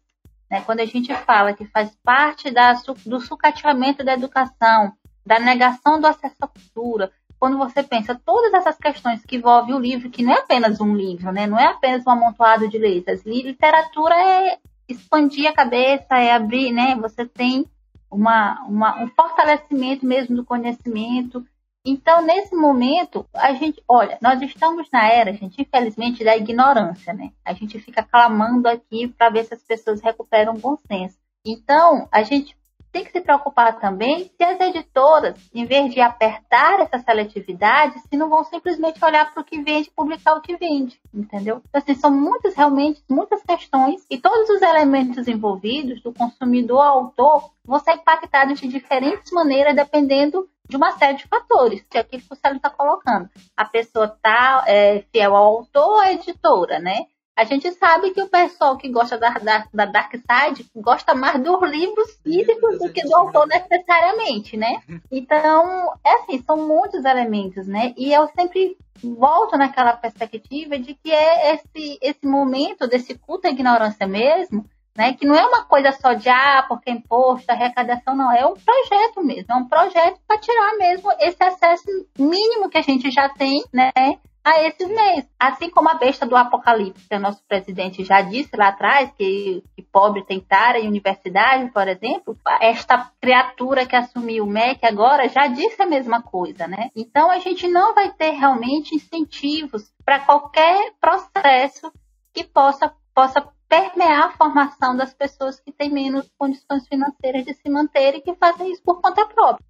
E: Né? Quando a gente fala que faz parte da, do sucateamento da educação, da negação do acesso à cultura, quando você pensa todas essas questões que envolvem o livro, que não é apenas um livro, né? não é apenas um amontoado de letras. Literatura é expandir a cabeça, é abrir, né? Você tem uma, uma, um fortalecimento mesmo do conhecimento, então, nesse momento, a gente, olha, nós estamos na era, gente, infelizmente, da ignorância, né? A gente fica clamando aqui para ver se as pessoas recuperam o bom senso. Então, a gente tem que se preocupar também se as editoras, em vez de apertar essa seletividade, se não vão simplesmente olhar para o que vende e publicar o que vende, entendeu? Então, assim, são muitas, realmente, muitas questões e todos os elementos envolvidos, do consumidor ao autor, vão ser impactados de diferentes maneiras dependendo de uma série de fatores, que é aquilo que o Célio está colocando. A pessoa está é, fiel ao autor ou à editora, né? A gente sabe que o pessoal que gosta da, da, da Dark Side gosta mais dos livros físicos do que do autor necessariamente, né? Então, é assim, são muitos elementos, né? E eu sempre volto naquela perspectiva de que é esse, esse momento desse culto à ignorância mesmo, né? Que não é uma coisa só de ah, porque imposto, arrecadação, não. É um projeto mesmo, é um projeto para tirar mesmo esse acesso mínimo que a gente já tem, né? a esses meios. Assim como a besta do apocalipse, que o nosso presidente já disse lá atrás, que, que pobre tem tara em universidade, por exemplo, esta criatura que assumiu o MEC agora já disse a mesma coisa, né? Então a gente não vai ter realmente incentivos para qualquer processo que possa, possa permear a formação das pessoas que têm menos condições financeiras de se manter e que fazem isso por conta própria.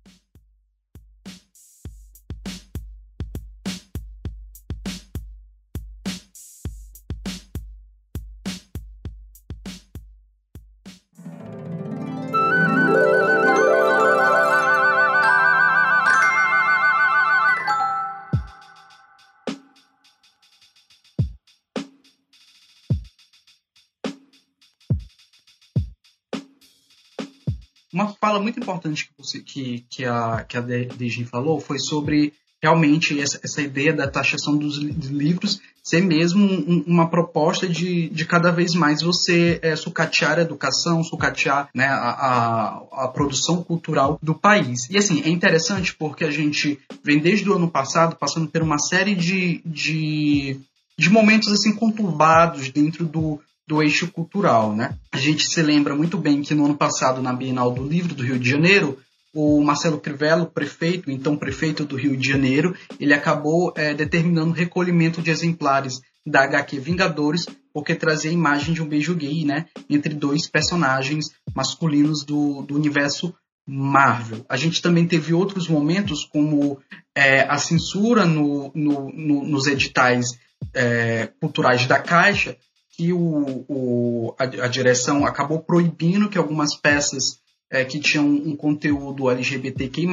C: Fala muito importante que, que a, que a Dejin falou foi sobre realmente essa, essa ideia da taxação dos livros ser mesmo um, uma proposta de, de cada vez mais você é, sucatear a educação, sucatear né, a, a, a, produção cultural do país. E assim, é interessante porque a gente vem desde o ano passado passando por uma série de, de, de momentos assim conturbados dentro do, do eixo cultural, né? A gente se lembra muito bem que no ano passado, na Bienal do Livro do Rio de Janeiro, o Marcelo Crivello, prefeito, então prefeito do Rio de Janeiro, ele acabou é, determinando o recolhimento de exemplares da HQ Vingadores, porque trazia a imagem de um beijo gay, né, entre dois personagens masculinos do, do universo Marvel. A gente também teve outros momentos, como é, a censura no, no, no, nos editais é, culturais da Caixa, que o, o a, a, direção acabou proibindo que algumas peças é, que tinham um conteúdo LGBTQ+,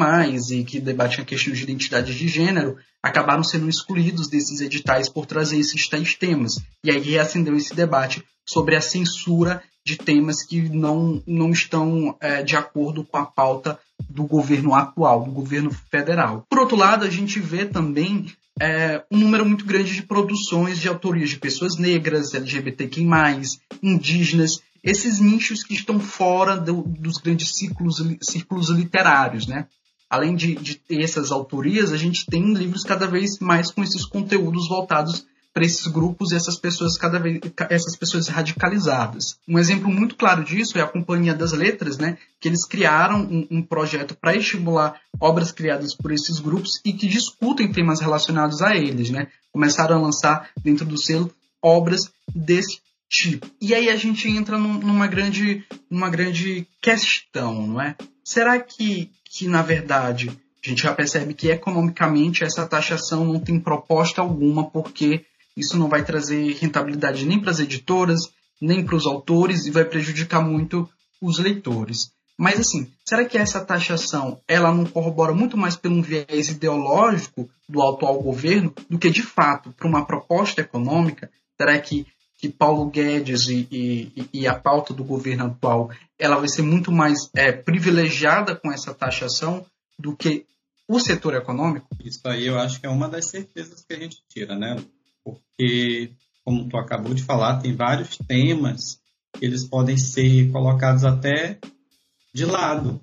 C: e que debatiam questões de identidade de gênero, acabaram sendo excluídos desses editais por trazer esses tais temas. E aí reacendeu esse debate sobre a censura de temas que não, não estão é, de acordo com a pauta do governo atual, do governo federal. Por outro lado, a gente vê também é, um número muito grande de produções de autorias de pessoas negras, LGBTQ+, indígenas, esses nichos que estão fora do, dos grandes círculos, círculos literários, né? Além de, de ter essas autorias, a gente tem livros cada vez mais com esses conteúdos voltados para esses grupos e essas pessoas cada vez essas pessoas radicalizadas. Um exemplo muito claro disso é a Companhia das Letras, né? Que eles criaram um, um projeto para estimular obras criadas por esses grupos e que discutem temas relacionados a eles, né? Começaram a lançar dentro do selo obras desse tipo. E aí a gente entra num, numa grande numa grande questão, não é? Será que que na verdade a gente já percebe que economicamente essa taxação não tem proposta alguma porque isso não vai trazer rentabilidade nem para as editoras, nem para os autores e vai prejudicar muito os leitores. Mas assim, será que essa taxação ela não corrobora muito mais pelo viés ideológico do atual governo do que de fato para uma proposta econômica? Será que, que Paulo Guedes e, e, e, a pauta do governo atual ela vai ser muito mais é, privilegiada com essa taxação do que o setor econômico?
F: Isso aí eu acho que é uma das certezas que a gente tira, né? Porque, como tu acabou de falar, tem vários temas que eles podem ser colocados até de lado.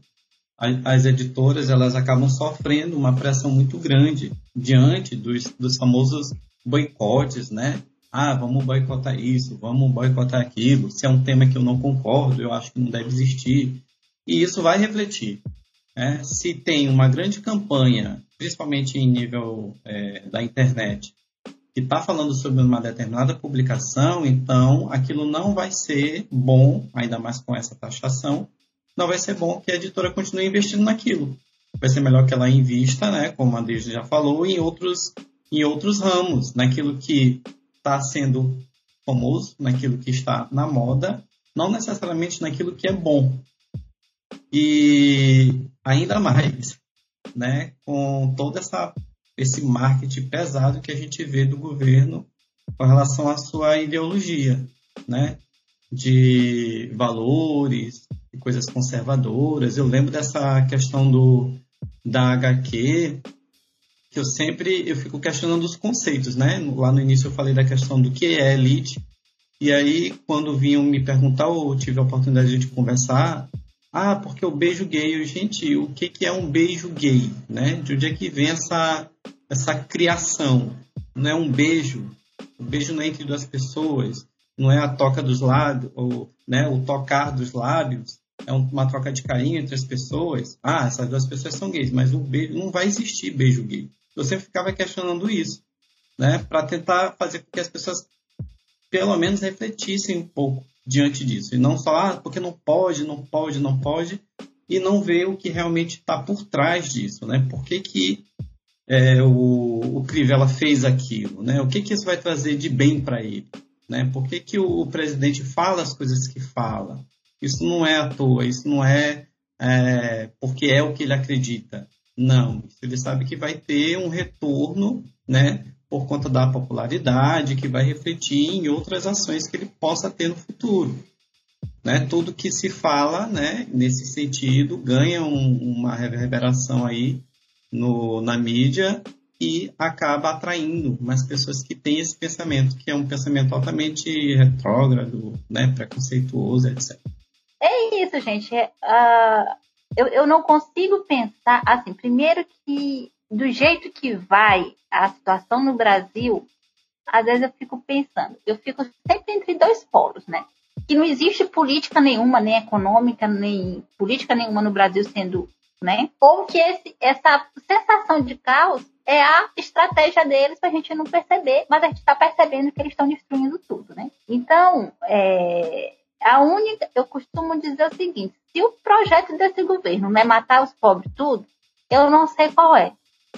F: As editoras elas acabam sofrendo uma pressão muito grande diante dos, dos famosos boicotes, né? Ah, vamos boicotar isso, vamos boicotar aquilo. Se é um tema que eu não concordo, eu acho que não deve existir. E isso vai refletir. Né? Se tem uma grande campanha, principalmente em nível é, da internet, que está falando sobre uma determinada publicação, então aquilo não vai ser bom, ainda mais com essa taxação, não vai ser bom que a editora continue investindo naquilo. Vai ser melhor que ela invista, né, como a Deise já falou, em outros, em outros ramos, naquilo que está sendo famoso, naquilo que está na moda, não necessariamente naquilo que é bom. E ainda mais, né, com todo essa, esse marketing pesado que a gente vê do governo com relação à sua ideologia, né, de valores, de coisas conservadoras. Eu lembro dessa questão do da HQ, que eu sempre eu fico questionando os conceitos, né? Lá no início eu falei da questão do que é elite, e aí quando vinham me perguntar ou tive a oportunidade de conversar, ah, porque o beijo gay, gente, o que, que é um beijo gay, né? De onde é que vem essa essa criação? Não é um beijo, o beijo não é entre duas pessoas, não é a toca dos lábios, ou né, o tocar dos lábios, é uma troca de carinho entre as pessoas. Ah, essas duas pessoas são gays, mas o beijo não vai existir beijo gay. Eu sempre ficava questionando isso, né, para tentar fazer com que as pessoas pelo menos refletissem um pouco diante disso e não só ah, porque não pode, não pode, não pode e não ver o que realmente está por trás disso, né? Por que, que é, o, o Crivella fez aquilo, né? O que, que isso vai trazer de bem para ele, né? Por que, que o, o, presidente fala as coisas que fala? Isso não é à toa, isso não é, é porque é o que ele acredita. Não, ele sabe que vai ter um retorno, né, por conta da popularidade, que vai refletir em outras ações que ele possa ter no futuro. Né? Tudo que se fala, né, nesse sentido, ganha um, uma reverberação aí no, na mídia e acaba atraindo mais pessoas que têm esse pensamento, que é um pensamento altamente retrógrado, né, preconceituoso, etc.
E: É isso, gente. Uh, eu, eu não consigo pensar assim. Primeiro que do jeito que vai a situação no Brasil, às vezes eu fico pensando, eu fico sempre entre dois polos, né? Que não existe política nenhuma, nem econômica, nem política nenhuma no Brasil sendo, né? Ou que esse, essa sensação de caos é a estratégia deles para a gente não perceber, mas a gente está percebendo que eles estão destruindo tudo, né? Então, é, a única, eu costumo dizer o seguinte: se o projeto desse governo não é matar os pobres tudo, eu não sei qual é.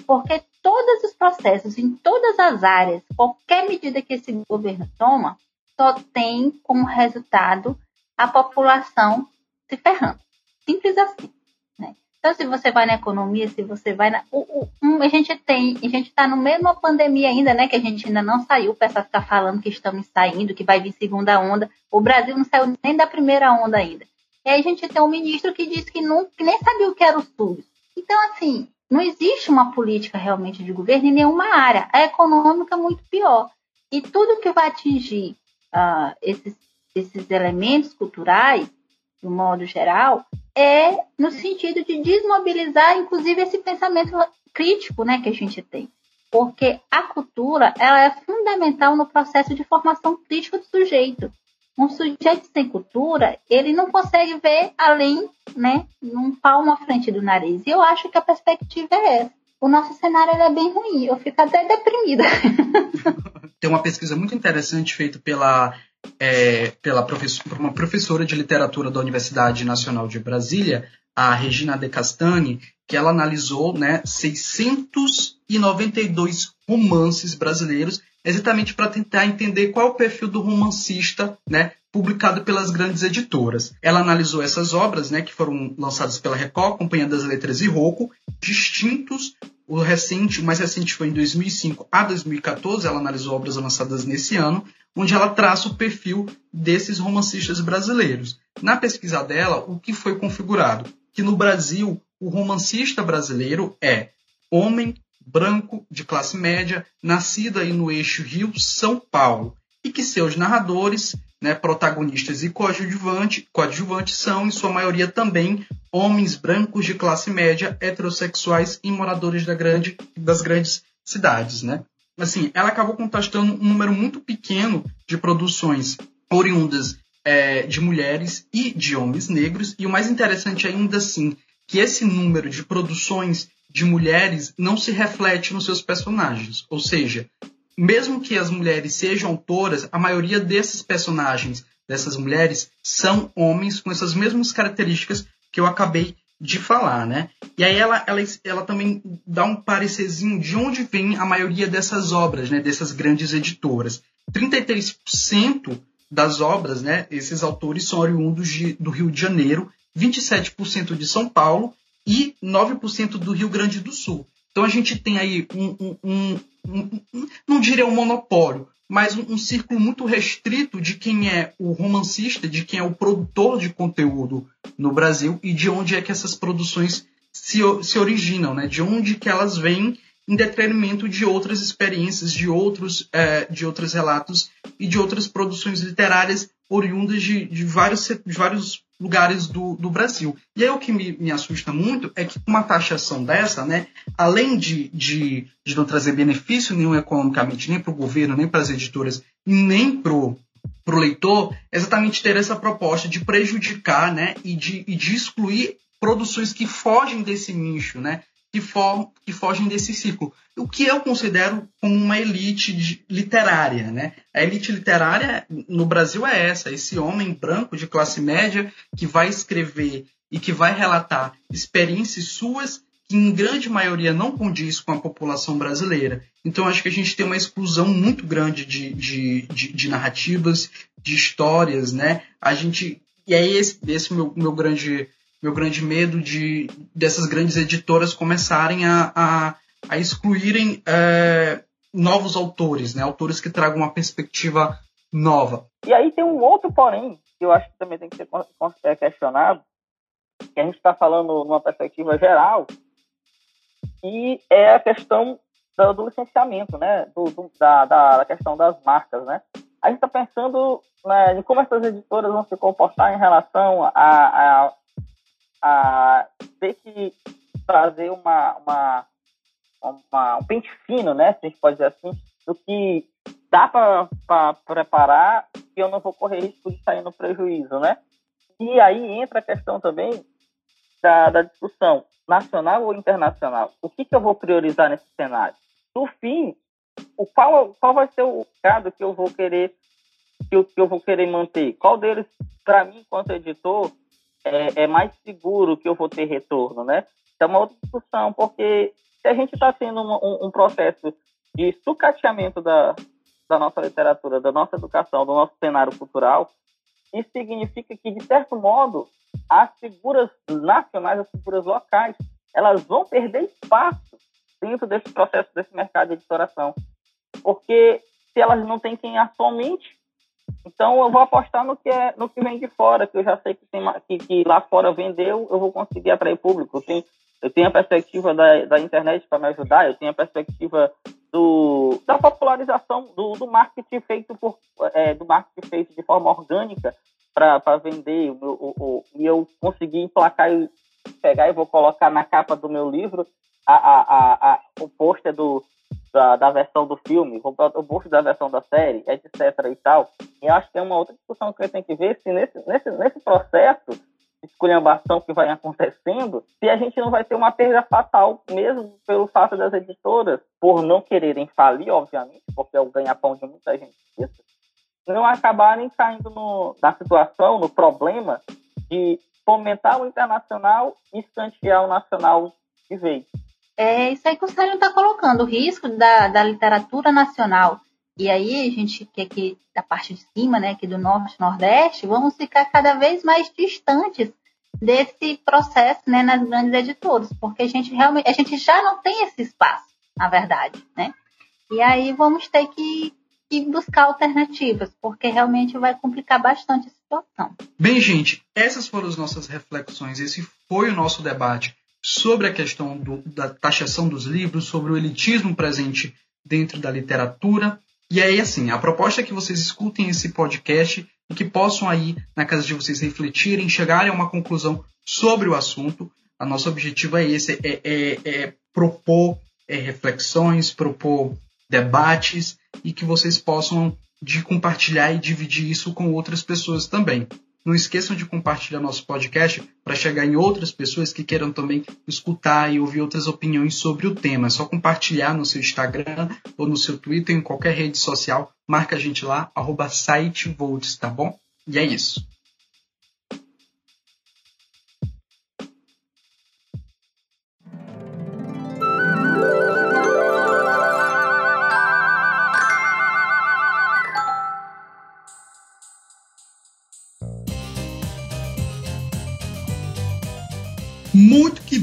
E: Porque todos os processos, em todas as áreas, qualquer medida que esse governo toma, só tem como resultado a população se ferrando. Simples assim. Então, se você vai na economia, se você vai na. O, o, a gente tem, a gente está no uma pandemia ainda, né? Que a gente ainda não saiu, o pessoal fica falando que estamos saindo, que vai vir segunda onda. O Brasil não saiu nem da primeira onda ainda. E aí a gente tem um ministro que disse que, não, que nem sabia o que era o SUS. Então, assim, não existe uma política realmente de governo em nenhuma área. A econômica é muito pior. E tudo que vai atingir uh, esses, esses elementos culturais, de um modo geral, é no sentido de desmobilizar, inclusive, esse pensamento crítico né, que a gente tem. Porque a cultura ela é fundamental no processo de formação crítica do sujeito. Um sujeito sem cultura, ele não consegue ver além, né, num palmo à frente do nariz. E eu acho que a perspectiva é essa. O nosso cenário é bem ruim, eu fico até deprimida.
C: Tem uma pesquisa muito interessante feita pela é, pela professor, por uma professora de literatura da Universidade Nacional de Brasília, a Regina De Castani, que ela analisou né, 692 romances brasileiros, exatamente para tentar entender qual o perfil do romancista né, publicado pelas grandes editoras. Ela analisou essas obras, né, que foram lançadas pela Record, Companhia das Letras e Rocco, distintos. O recente, o mais recente foi em 2005 a 2014, ela analisou obras lançadas nesse ano, onde ela traça o perfil desses romancistas brasileiros. Na pesquisa dela, o que foi configurado? Que no Brasil, o romancista brasileiro é homem branco de classe média, nascido aí no eixo Rio-São Paulo, e que seus narradores, né, protagonistas e coadjuvantes, coadjuvantes são, em sua maioria, também homens brancos de classe média, heterossexuais e moradores da grande, das grandes cidades. Né? assim, ela acabou contrastando um número muito pequeno de produções oriundas é, de mulheres e de homens negros, e o mais interessante ainda assim, que esse número de produções de mulheres não se reflete nos seus personagens. Ou seja, mesmo que as mulheres sejam autoras, a maioria desses personagens, dessas mulheres, são homens com essas mesmas características que eu acabei de falar, né? E aí ela, ela, ela também dá um parecerzinho de onde vem a maioria dessas obras, né? Dessas grandes editoras. 33% das obras, né? Esses autores são oriundos de, do Rio de Janeiro, 27% de São Paulo e 9% do Rio Grande do Sul. Então a gente tem aí um, um, um, um não diria um monopólio, mas um, círculo muito restrito de quem é o romancista, de quem é o produtor de conteúdo no Brasil e de onde é que essas produções se, se originam, né? de onde que elas vêm em detrimento de outras experiências, de outros, é, de outros relatos e de outras produções literárias oriundas de, de, vários, de vários lugares do, do Brasil. E aí o que me, me assusta muito é que uma taxação dessa, né, além de, de, de não trazer benefício nenhum economicamente, nem para o governo, nem para as editoras, nem para o leitor, é exatamente ter essa proposta de prejudicar né, e, de, e de excluir produções que fogem desse nicho, né, que, que fogem desse ciclo. O que eu considero como uma elite de, literária. Né? A elite literária no Brasil é essa: esse homem branco de classe média que vai escrever e que vai relatar experiências suas que em grande maioria não condiz com a população brasileira. Então acho que a gente tem uma exclusão muito grande de, de, de, de narrativas, de histórias, né? A gente e aí esse, esse meu, meu grande meu grande medo de dessas grandes editoras começarem a, a, a excluírem é, novos autores, né? autores que tragam uma perspectiva nova.
D: E aí tem um outro porém que eu acho que também tem que ser é, questionado, que a gente está falando numa perspectiva geral, e é a questão do, do licenciamento, né? Do, do, da, da, questão das marcas, né? A gente está pensando né, em como essas editoras vão se comportar em relação a, a, a ter que trazer uma, uma, uma, um pente fino, né? Se a gente pode dizer assim, do que dá para preparar e eu não vou correr risco de sair no prejuízo, né? E aí entra a questão também da, da discussão nacional ou internacional. O que, que eu vou priorizar nesse cenário? No fim, o qual, qual vai ser o mercado que eu vou querer que eu, que eu vou querer manter? Qual deles, para mim, enquanto editor, é, é, mais seguro que eu vou ter retorno, né? É uma outra discussão, porque se a gente está tendo um, um, um, processo de sucateamento da, da nossa literatura, da nossa educação, do nosso cenário cultural, isso significa que, de certo modo, as figuras nacionais, as figuras locais, elas vão perder espaço dentro desse processo, desse mercado de editoração. Porque se elas não têm quem atualmente então eu vou apostar no que é no que vem de fora, que eu já sei que, tem, que, que lá fora vendeu, eu vou conseguir atrair público. Eu tenho, eu tenho a perspectiva da, da internet para me ajudar, eu tenho a perspectiva do, da popularização do, do marketing feito por é, do marketing feito de forma orgânica para vender o, o, o, e eu conseguir emplacar e pegar e vou colocar na capa do meu livro a, a, a, a o pôster do da, da versão do filme, o bolso da versão da série, etc. e tal. E acho que tem uma outra discussão que a gente tem que ver se nesse, nesse, nesse processo de esculhambação que vai acontecendo, se a gente não vai ter uma perda fatal, mesmo pelo fato das editoras, por não quererem falir, obviamente, porque é o ganha-pão de muita gente isso, não acabarem caindo no, na situação, no problema de fomentar o internacional e escantear o nacional de vez.
E: É isso aí que o Sérgio está colocando, o risco da, da literatura nacional. E aí a gente que aqui da parte de cima, né, aqui do norte, nordeste, vamos ficar cada vez mais distantes desse processo, né, nas grandes editoras, porque a gente realmente, a gente já não tem esse espaço, na verdade, né? E aí vamos ter que, que buscar alternativas, porque realmente vai complicar bastante a situação.
C: Bem, gente, essas foram as nossas reflexões, esse foi o nosso debate sobre a questão do, da taxação dos livros, sobre o elitismo presente dentro da literatura. E aí, assim, a proposta é que vocês escutem esse podcast e que possam aí, na casa de vocês, refletirem, chegarem a uma conclusão sobre o assunto. A nosso objetivo é esse, é, é, é propor é, reflexões, propor debates e que vocês possam de compartilhar e dividir isso com outras pessoas também. Não esqueçam de compartilhar nosso podcast para chegar em outras pessoas que queiram também escutar e ouvir outras opiniões sobre o tema. É só compartilhar no seu Instagram ou no seu Twitter, em qualquer rede social. Marca a gente lá, arroba sitevolts, tá bom? E é isso.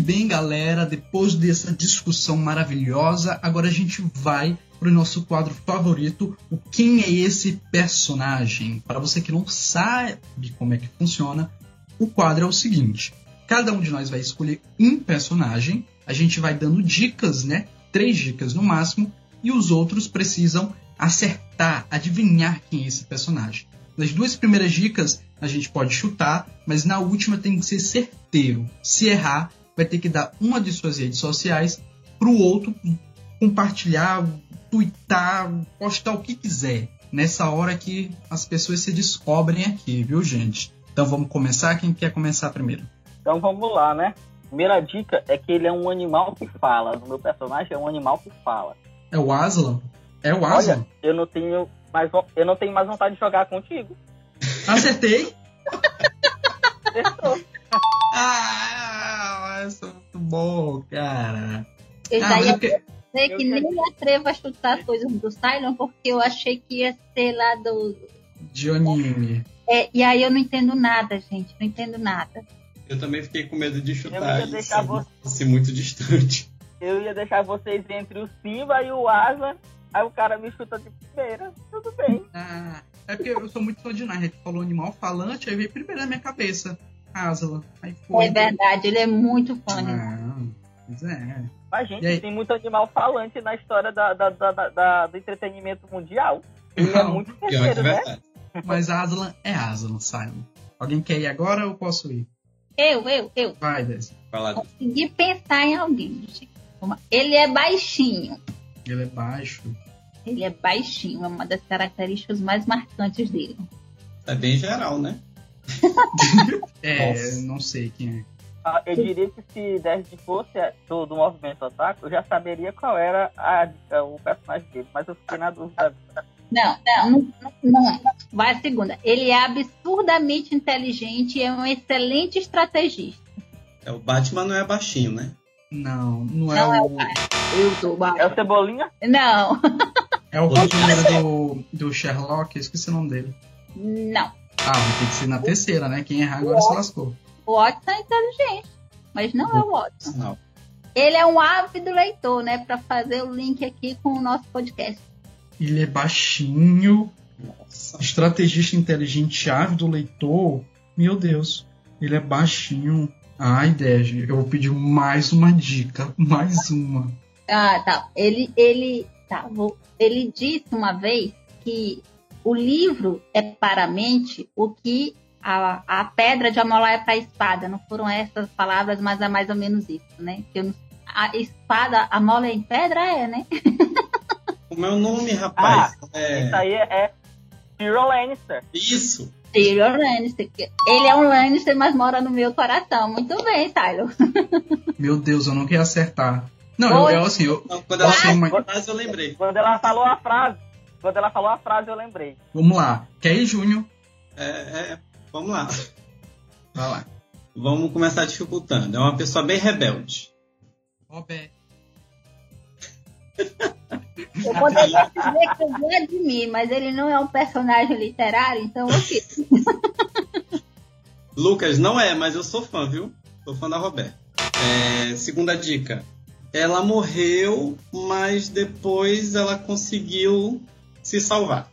C: Bem, galera, depois dessa discussão maravilhosa, agora a gente vai para o nosso quadro favorito, o Quem é esse personagem? Para você que não sabe como é que funciona, o quadro é o seguinte: cada um de nós vai escolher um personagem, a gente vai dando dicas, né? Três dicas no máximo, e os outros precisam acertar, adivinhar quem é esse personagem. Nas duas primeiras dicas a gente pode chutar, mas na última tem que ser certeiro. Se errar, vai ter que dar uma de suas redes sociais para o outro compartilhar, twittar, postar o que quiser. Nessa hora que as pessoas se descobrem aqui, viu, gente? Então vamos começar? Quem quer começar primeiro?
D: Então vamos lá, né? Primeira dica é que ele é um animal que fala. No meu personagem é um animal que fala.
C: É o Aslan? É o Aslan?
D: Olha, eu não tenho mais, eu não tenho mais vontade de jogar contigo.
C: Acertei?
D: Acertou.
C: ah, isso é muito bom, cara.
E: Eu
C: Ah,
E: já
C: mas
E: ia
C: é porque-
E: dizer que nem me atrevo a chutar coisas do Cylon, porque eu achei que ia ser lá do.
C: De anime.
E: É, e aí eu não entendo nada, gente. Não entendo nada.
F: Eu também fiquei com medo de
D: Eu
F: chutar
D: ia
F: isso,
D: deixar você-
F: muito distante.
D: Eu ia deixar vocês entre o Simba e o Aslan. Aí o cara me chuta de primeira. Tudo bem.
C: Ah, é porque eu sou muito fã de Narnia. Falou animal falante, aí veio primeiro na minha cabeça. Aslan. Aí foi.
E: É verdade, ele é muito fã. né?
C: Ah, pois é.
D: Mas, gente,
C: aí?
D: tem muito animal falante na história da, da- da- da- da- do entretenimento mundial. Ele é
C: Não,
D: muito
F: é
D: terceiro, né?
F: verdade.
C: Mas Aslan é Aslan, Simon. Alguém quer ir agora ou posso ir?
E: Eu, eu, eu.
C: Vai, Desi.
E: Consegui pensar em alguém. Ele é baixinho.
C: Ele é baixo.
E: Ele é baixinho, é uma das características mais marcantes dele.
F: é bem geral, né?
C: É,
F: Nossa.
C: não sei quem é.
D: Ah, Eu diria que se Dez fosse do, do movimento Otaku, eu já saberia qual era a- a- o personagem dele. Mas eu fiquei na dúvida.
E: Não, não, não, não é. Vai a segunda. Ele é absurdamente inteligente e é um excelente estrategista.
F: É, o Batman não é baixinho, né?
C: Não, não é
E: Não é
C: o.
E: Eu tô
D: É o
E: baixo.
D: Cebolinha?
E: Não,
C: É o cozinheiro do, do Sherlock, eu esqueci o nome dele.
E: não.
C: Ah, vai ter que ser na terceira, né? Quem errar agora se lascou.
E: O Watson é inteligente, mas não é o Watson.
F: Não.
E: Ele é um ávido leitor, né? Pra fazer o link aqui com o nosso podcast.
C: Ele é baixinho,
F: Nossa.
C: estrategista inteligente, ávido leitor. Meu Deus, ele é baixinho. Ai, Dege, eu vou pedir mais uma dica. Mais uma.
E: Ah, tá. Ele, ele, tá, vou, ele disse uma vez que o livro é para a mente o que a, a pedra de amolar é para a espada. Não foram essas palavras, mas é mais ou menos isso, né? Que eu a espada amola em pedra é, né?
F: O nome, rapaz? é...
D: Isso aí é, é Tyrion Lannister.
F: Isso!
E: Tyrion Lannister. que- Ele é um Lannister, mas mora no meu coração. Muito bem, Tyler.
C: Meu Deus, eu não queria acertar. Não, eu,
E: Oi.
C: eu assim, eu,
F: Não, quando ela
C: Nossa,
F: falou
C: mas-
F: a frase, eu lembrei.
D: Quando ela falou a frase, quando ela falou a frase, eu lembrei.
C: vamos lá. Quer ir, Júnior?
F: É, é, vamos lá.
C: Vai lá.
F: Vamos começar dificultando. É uma pessoa bem rebelde.
C: Roberto.
E: Eu poderia dizer que eu gosto de mim, mas ele não é um personagem literário, então eu fiz.
F: Lucas, não é, mas eu sou fã, viu? Sou fã da Roberta. É, segunda dica. Ela morreu, mas depois ela conseguiu se salvar.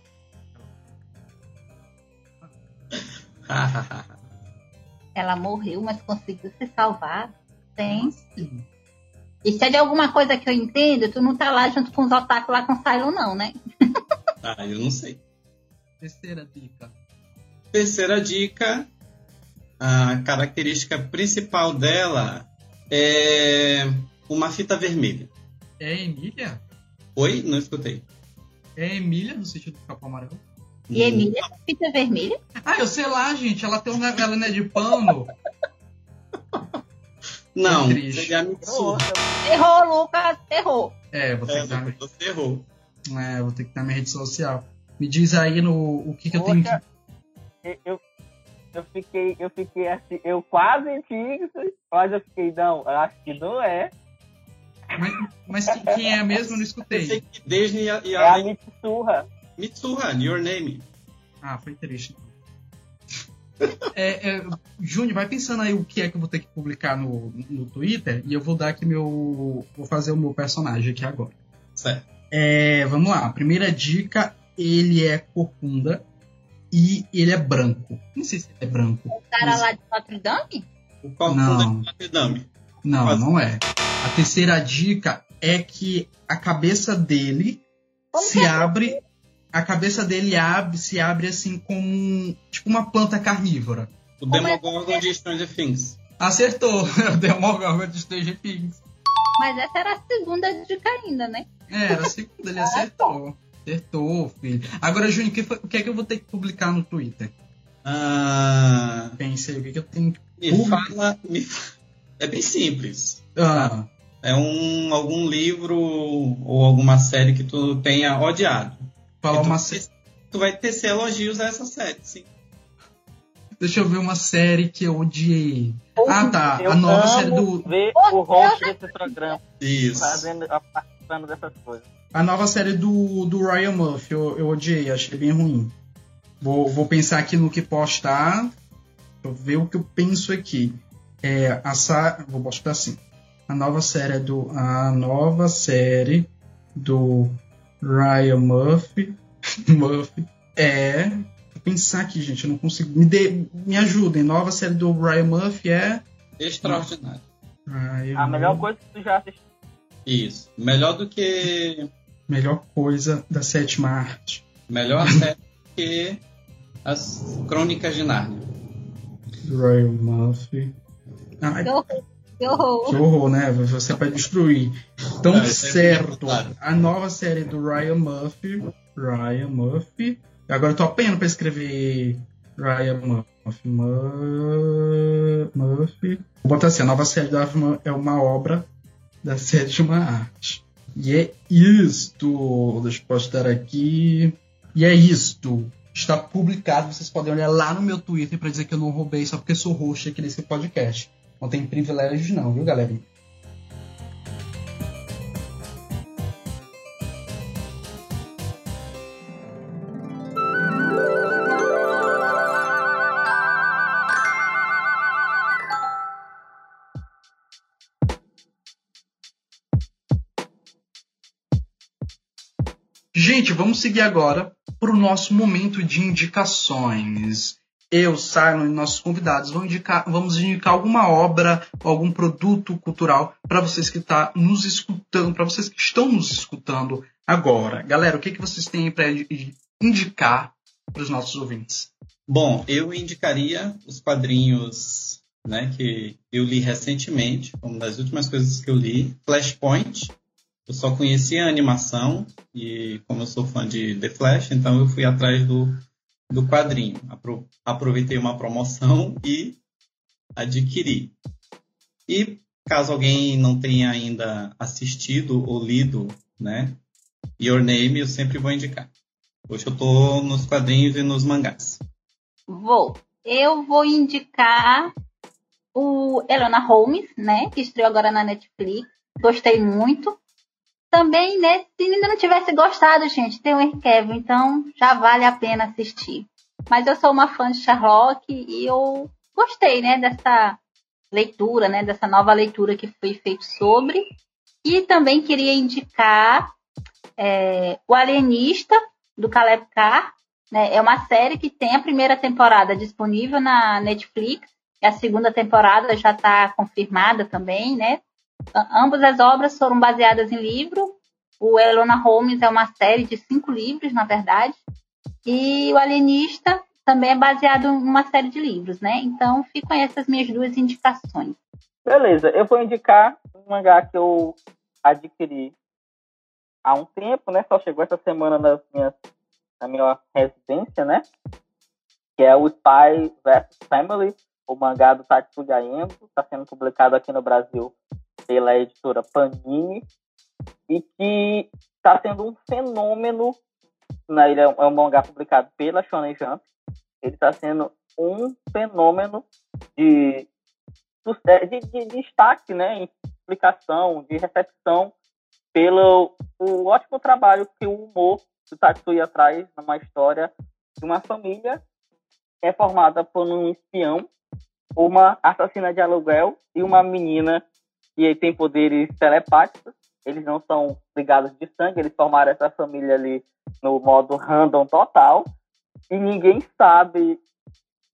E: Ela morreu, mas conseguiu se salvar. Tem.
C: Sim.
E: E se é de alguma coisa que eu entendo, tu não tá lá junto com os otaku lá com o Cylon, não, né?
F: ah, eu não sei.
C: Terceira dica.
F: Terceira dica. A característica principal dela é uma fita vermelha.
C: É Emília?
F: Oi? Não escutei.
C: É Emília no sentido do capão amarelo?
E: E Emília, fita vermelha.
C: Ah, eu sei lá, gente. Ela tem um ela não é de pano.
F: Não, a Mitsu.
E: Errou, Lucas, errou.
C: É, vou ter
F: É,
C: que dar.
F: você errou.
C: É, vou ter que dar minha rede social. Me diz aí no o que, que eu tenho que.
D: Poxa, eu, eu, fiquei, eu fiquei assim, eu quase disse, mas eu fiquei, não, eu acho que não é.
C: Mas, mas que- quem é mesmo eu não
F: Eu sei
C: escutei.
F: que Disney e a, e
D: É a
F: a
D: Mitsurra.
F: Mitsuha, Your Name.
C: Ah, foi triste. É, é, Júnior, vai pensando aí o que é que eu vou ter que publicar no, no Twitter e eu vou dar aqui meu. Vou fazer o meu personagem aqui agora.
F: Certo.
C: É, vamos lá. A primeira dica: ele é corcunda e ele é branco. Não sei se ele é branco.
E: O cara lá de Notre Dame?
F: O
C: Não.
F: de Notre Dame?
C: Não,
F: Quase.
C: não é. A terceira dica é que a cabeça dele
E: Como
C: se
E: é?
C: abre. A cabeça dele abre, se abre assim como um, tipo uma planta carnívora.
F: O
E: Como é-
F: Demogorgon de Stranger Things.
C: Acertou! O Demogorgon de Stranger Things.
E: Mas essa era a segunda dica ainda, né?
C: É, era a segunda, ele acertou. Acertou, filho. Agora, Júnior, o que, foi- o que é que eu vou ter que publicar no Twitter?
F: Ah,
C: Pense aí, o que, que eu tenho que.
F: me
C: Público.
F: fala. me fa- É bem simples.
C: Ah,
F: É um algum livro ou alguma série que tu tenha odiado.
C: Falar
F: tu,
C: uma
F: vai
C: série.
F: ter- tu vai tecer elogios a essa série, sim.
C: Deixa eu ver uma série que eu odiei. Ah, tá. A nova
D: amo
C: série do.
D: ver o host desse programa
F: Isso.
D: fazendo, participando dessas coisas.
C: A nova série do, do Ryan Murphy, eu, eu odiei, achei bem ruim. Vou, vou pensar aqui no que postar. Deixa eu ver o que eu penso aqui. É, a sa... Vou postar assim. A nova série do. A nova série do Ryan Murphy. Murphy é. Vou pensar aqui, gente. Eu não consigo. Me, dê, me ajudem. Nova série do Ryan Murphy é.
F: Extraordinário.
C: Ryan
D: A melhor
C: Murphy.
D: coisa que tu já assistiu.
F: Isso. Melhor do que.
C: Melhor coisa da sétima arte.
F: Melhor série que as Crônicas de Nárnia.
C: Ryan Murphy. Ai,
E: Que horror. Que horror.
C: Né? Você vai destruir. Então,
F: É,
C: certo. A nova série do Ryan Murphy. Ryan Murphy. Agora eu tô apanhando pra escrever Ryan Murphy. Mur- Murphy. Vou botar assim: a nova série da é uma obra da sétima arte. E é isto. Deixa eu postar aqui. E é isto. Está publicado. Vocês podem olhar lá no meu Twitter pra dizer que eu não roubei só porque sou host aqui nesse podcast. Não tem privilégios não, viu, galera? Gente, vamos seguir agora para o nosso momento de indicações. Eu, Simon e nossos convidados indicar, vamos indicar alguma obra, algum produto cultural para vocês que estão nos escutando, para vocês que estão nos escutando agora. Galera, o que, que vocês têm para indicar para os nossos ouvintes?
F: Bom, eu indicaria os quadrinhos né, que eu li recentemente, uma das últimas coisas que eu li, Flashpoint. Eu só conhecia a animação e como eu sou fã de The Flash, então eu fui atrás do, do quadrinho. Apro aproveitei uma promoção e adquiri. E caso alguém não tenha ainda assistido ou lido, né, Your Name, eu sempre vou indicar. Hoje eu tô nos quadrinhos e nos mangás.
E: Vou. Eu vou indicar o Elona Holmes, né? Que estreou agora na Netflix. Gostei muito. Também, né? Se ainda não tivesse gostado, gente, tem o Henry Cavill, então já vale a pena assistir. Mas eu sou uma fã de Sherlock e eu gostei, né? Dessa leitura, né? Dessa nova leitura que foi feita sobre. E também queria indicar é, o Alienista, do Caleb Carr, né? É uma série que tem a primeira temporada disponível na Netflix e a segunda temporada já está confirmada também, né? Ambas as obras foram baseadas em livro. O Elona Holmes é uma série de cinco livros, na verdade. E o Alienista também é baseado em uma série de livros, né? Então ficam essas minhas duas indicações.
D: Beleza, eu vou indicar um mangá que eu adquiri há um tempo, né? Só chegou essa semana nas minhas, na minha residência, né? Que é o Spy vs Family, o mangá do Tatsuya Endo. Está sendo publicado aqui no Brasil pela editora Panini. E que está sendo um fenômeno. Né? Ele é um, é um mangá publicado pela Shonen Jump. Ele está sendo um fenômeno de de, de, de destaque, né, em explicação, de recepção, pelo o ótimo trabalho que o humor do Tatsuya traz numa história de uma família é formada por um espião, uma assassina de aluguel e uma menina que tem poderes telepáticos. Eles não são ligados de sangue, eles formaram essa família ali no modo random total. E ninguém sabe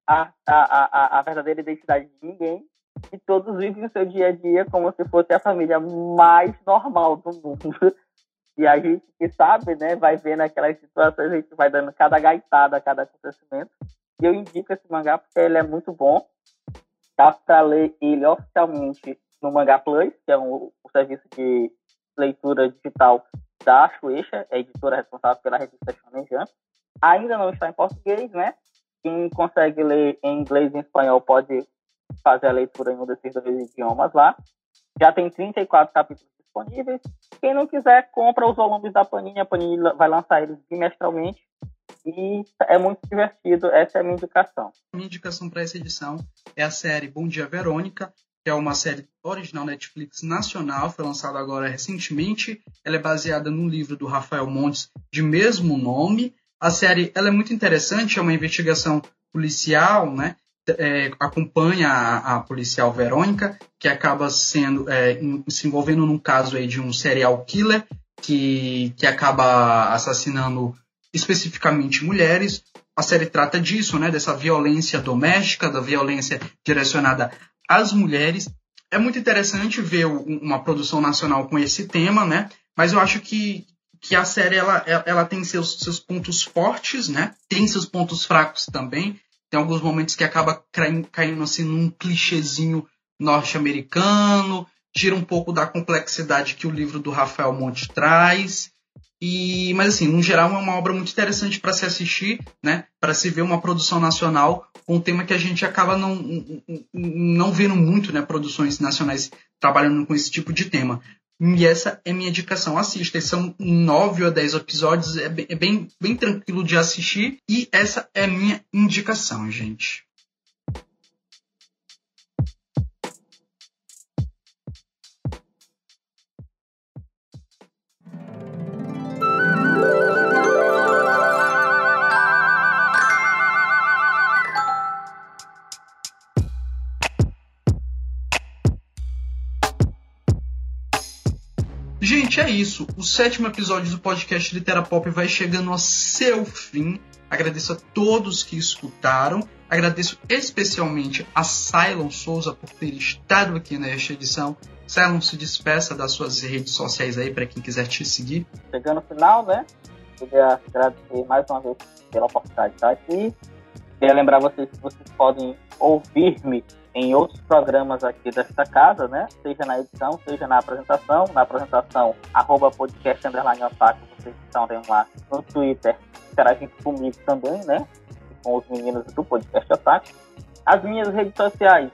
D: a, a, a, a verdadeira identidade de ninguém. E todos vivem o seu dia a dia como se fosse a família mais normal do mundo. E a gente que sabe, né, vai vendo aquelas situações, a gente vai dando cada gaitada, cada acontecimento. E eu indico esse mangá porque ele é muito bom. Dá para ler ele oficialmente no Manga Plus, que é um, um serviço de leitura digital da Shueisha, é editora responsável pela revista Shonen Jump. Ainda não está em português, né? Quem consegue ler em inglês e em espanhol pode fazer a leitura em um desses dois idiomas lá. Já tem 34 capítulos disponíveis. Quem não quiser, compra os volumes da Panini. A Panini vai lançar eles bimestralmente. E é muito divertido. Essa é a minha indicação.
C: Minha indicação para essa edição é a série Bom Dia Verônica, que é uma série original Netflix nacional, foi lançada agora recentemente. Ela é baseada no livro do Rafael Montes de mesmo nome. A série ela é muito interessante, é uma investigação policial, né? É, acompanha a, a, policial Verônica, que acaba sendo é, em, se envolvendo num caso aí de um serial killer que, que acaba assassinando especificamente mulheres. A série trata disso, né? Dessa violência doméstica, da violência direcionada às mulheres. É muito interessante ver uma produção nacional com esse tema, né? Mas eu acho que, que a série ela, ela tem seus, seus pontos fortes, né? Tem seus pontos fracos também. Tem alguns momentos que acaba caindo, caindo assim num clichêzinho norte-americano, tira um pouco da complexidade que o livro do Rafael Monte traz. E, mas assim, no geral é uma obra muito interessante para se assistir, né? Para se ver uma produção nacional com um tema que a gente acaba não, não vendo muito, né? Produções nacionais trabalhando com esse tipo de tema. E essa é minha indicação. Assista. São nove ou dez episódios. É bem, é bem, bem tranquilo de assistir. E essa é minha indicação, gente. Isso. O sétimo episódio do podcast Litera Pop vai chegando ao seu fim. Agradeço a todos que escutaram. Agradeço especialmente a Cylon Souza por ter estado aqui nesta edição. Cylon, se despeça das suas redes sociais aí para quem quiser te seguir.
D: Chegando no final, né? Queria agradecer mais uma vez pela oportunidade de estar aqui. Queria lembrar vocês que vocês podem ouvir-me em outros programas aqui desta casa, né? Seja na edição, seja na apresentação. Na apresentação, arroba podcast underline otaku, vocês estão lá no Twitter, interagindo comigo também, né? Com os meninos do podcast otaku. As minhas redes sociais,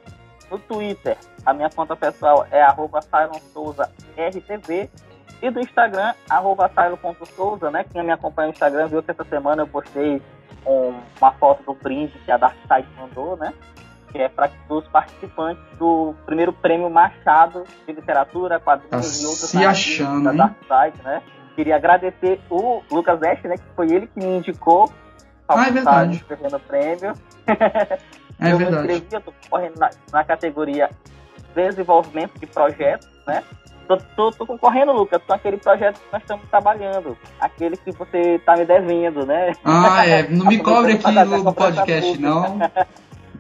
D: no Twitter, a minha conta pessoal é arroba RTV e do Instagram, arroba silo.souza, né? Quem me acompanha no Instagram viu que essa semana eu postei um, uma foto do brinde que a Dark Side mandou, né? que é para os participantes do primeiro prêmio Machado de Literatura, Quadrinhos
C: tá
D: e outras
C: se achando,
D: da Dark Side, né? Queria agradecer o Lucas Veste, né? Que foi ele que me indicou
C: ah, é verdade.
D: escrevendo o prêmio.
C: É
D: eu
C: verdade.
D: me inscrevi, eu tô correndo na, na, categoria Desenvolvimento de Projetos, né? Tô, tô, tô, concorrendo, Lucas, com aquele projeto que nós estamos trabalhando. Aquele que você tá me devendo, né?
C: Ah, é. Não me cobre aqui no podcast, não.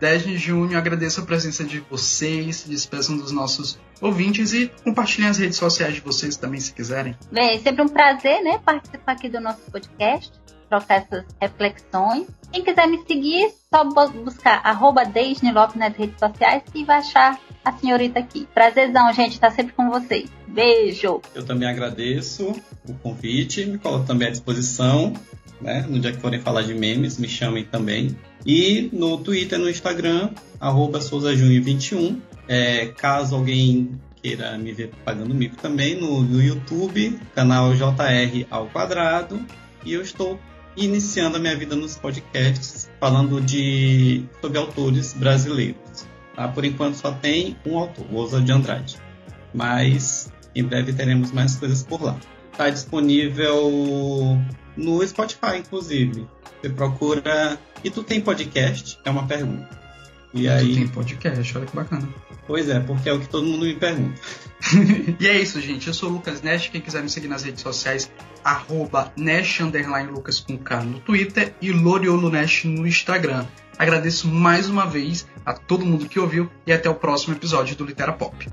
C: 10 de junho. Agradeço a presença de vocês, despeçam dos nossos ouvintes e compartilhem as redes sociais de vocês também, se quiserem.
E: Bem, é sempre um prazer, né, participar aqui do nosso podcast, trocar essas reflexões. Quem quiser me seguir, só buscar arroba Lopes nas redes sociais e vai achar a senhorita aqui. Prazerzão, gente, tá sempre com vocês. Beijo!
F: Eu também agradeço o convite, me coloco também à disposição. Né? No dia que forem falar de memes, me chamem também. E no Twitter no Instagram, arroba SouzaJunho21. É, caso alguém queira me ver pagando mico também, no, no YouTube, canal JR ao quadrado. E eu estou iniciando a minha vida nos podcasts falando de sobre autores brasileiros. Tá? Por enquanto só tem um autor, Osa de Andrade. Mas em breve teremos mais coisas por lá. Está disponível no Spotify, inclusive. Você procura. E tu tem podcast? É uma pergunta. E aí.
C: Tem podcast, olha que bacana.
F: Pois é, porque é o que todo mundo me pergunta.
C: e é isso, gente. Eu sou o Lucas Nash. Quem quiser me seguir nas redes sociais, arroba Nash Lucas com K no Twitter e Loriolo Nash no Instagram. Agradeço mais uma vez a todo mundo que ouviu e até o próximo episódio do Litera Pop.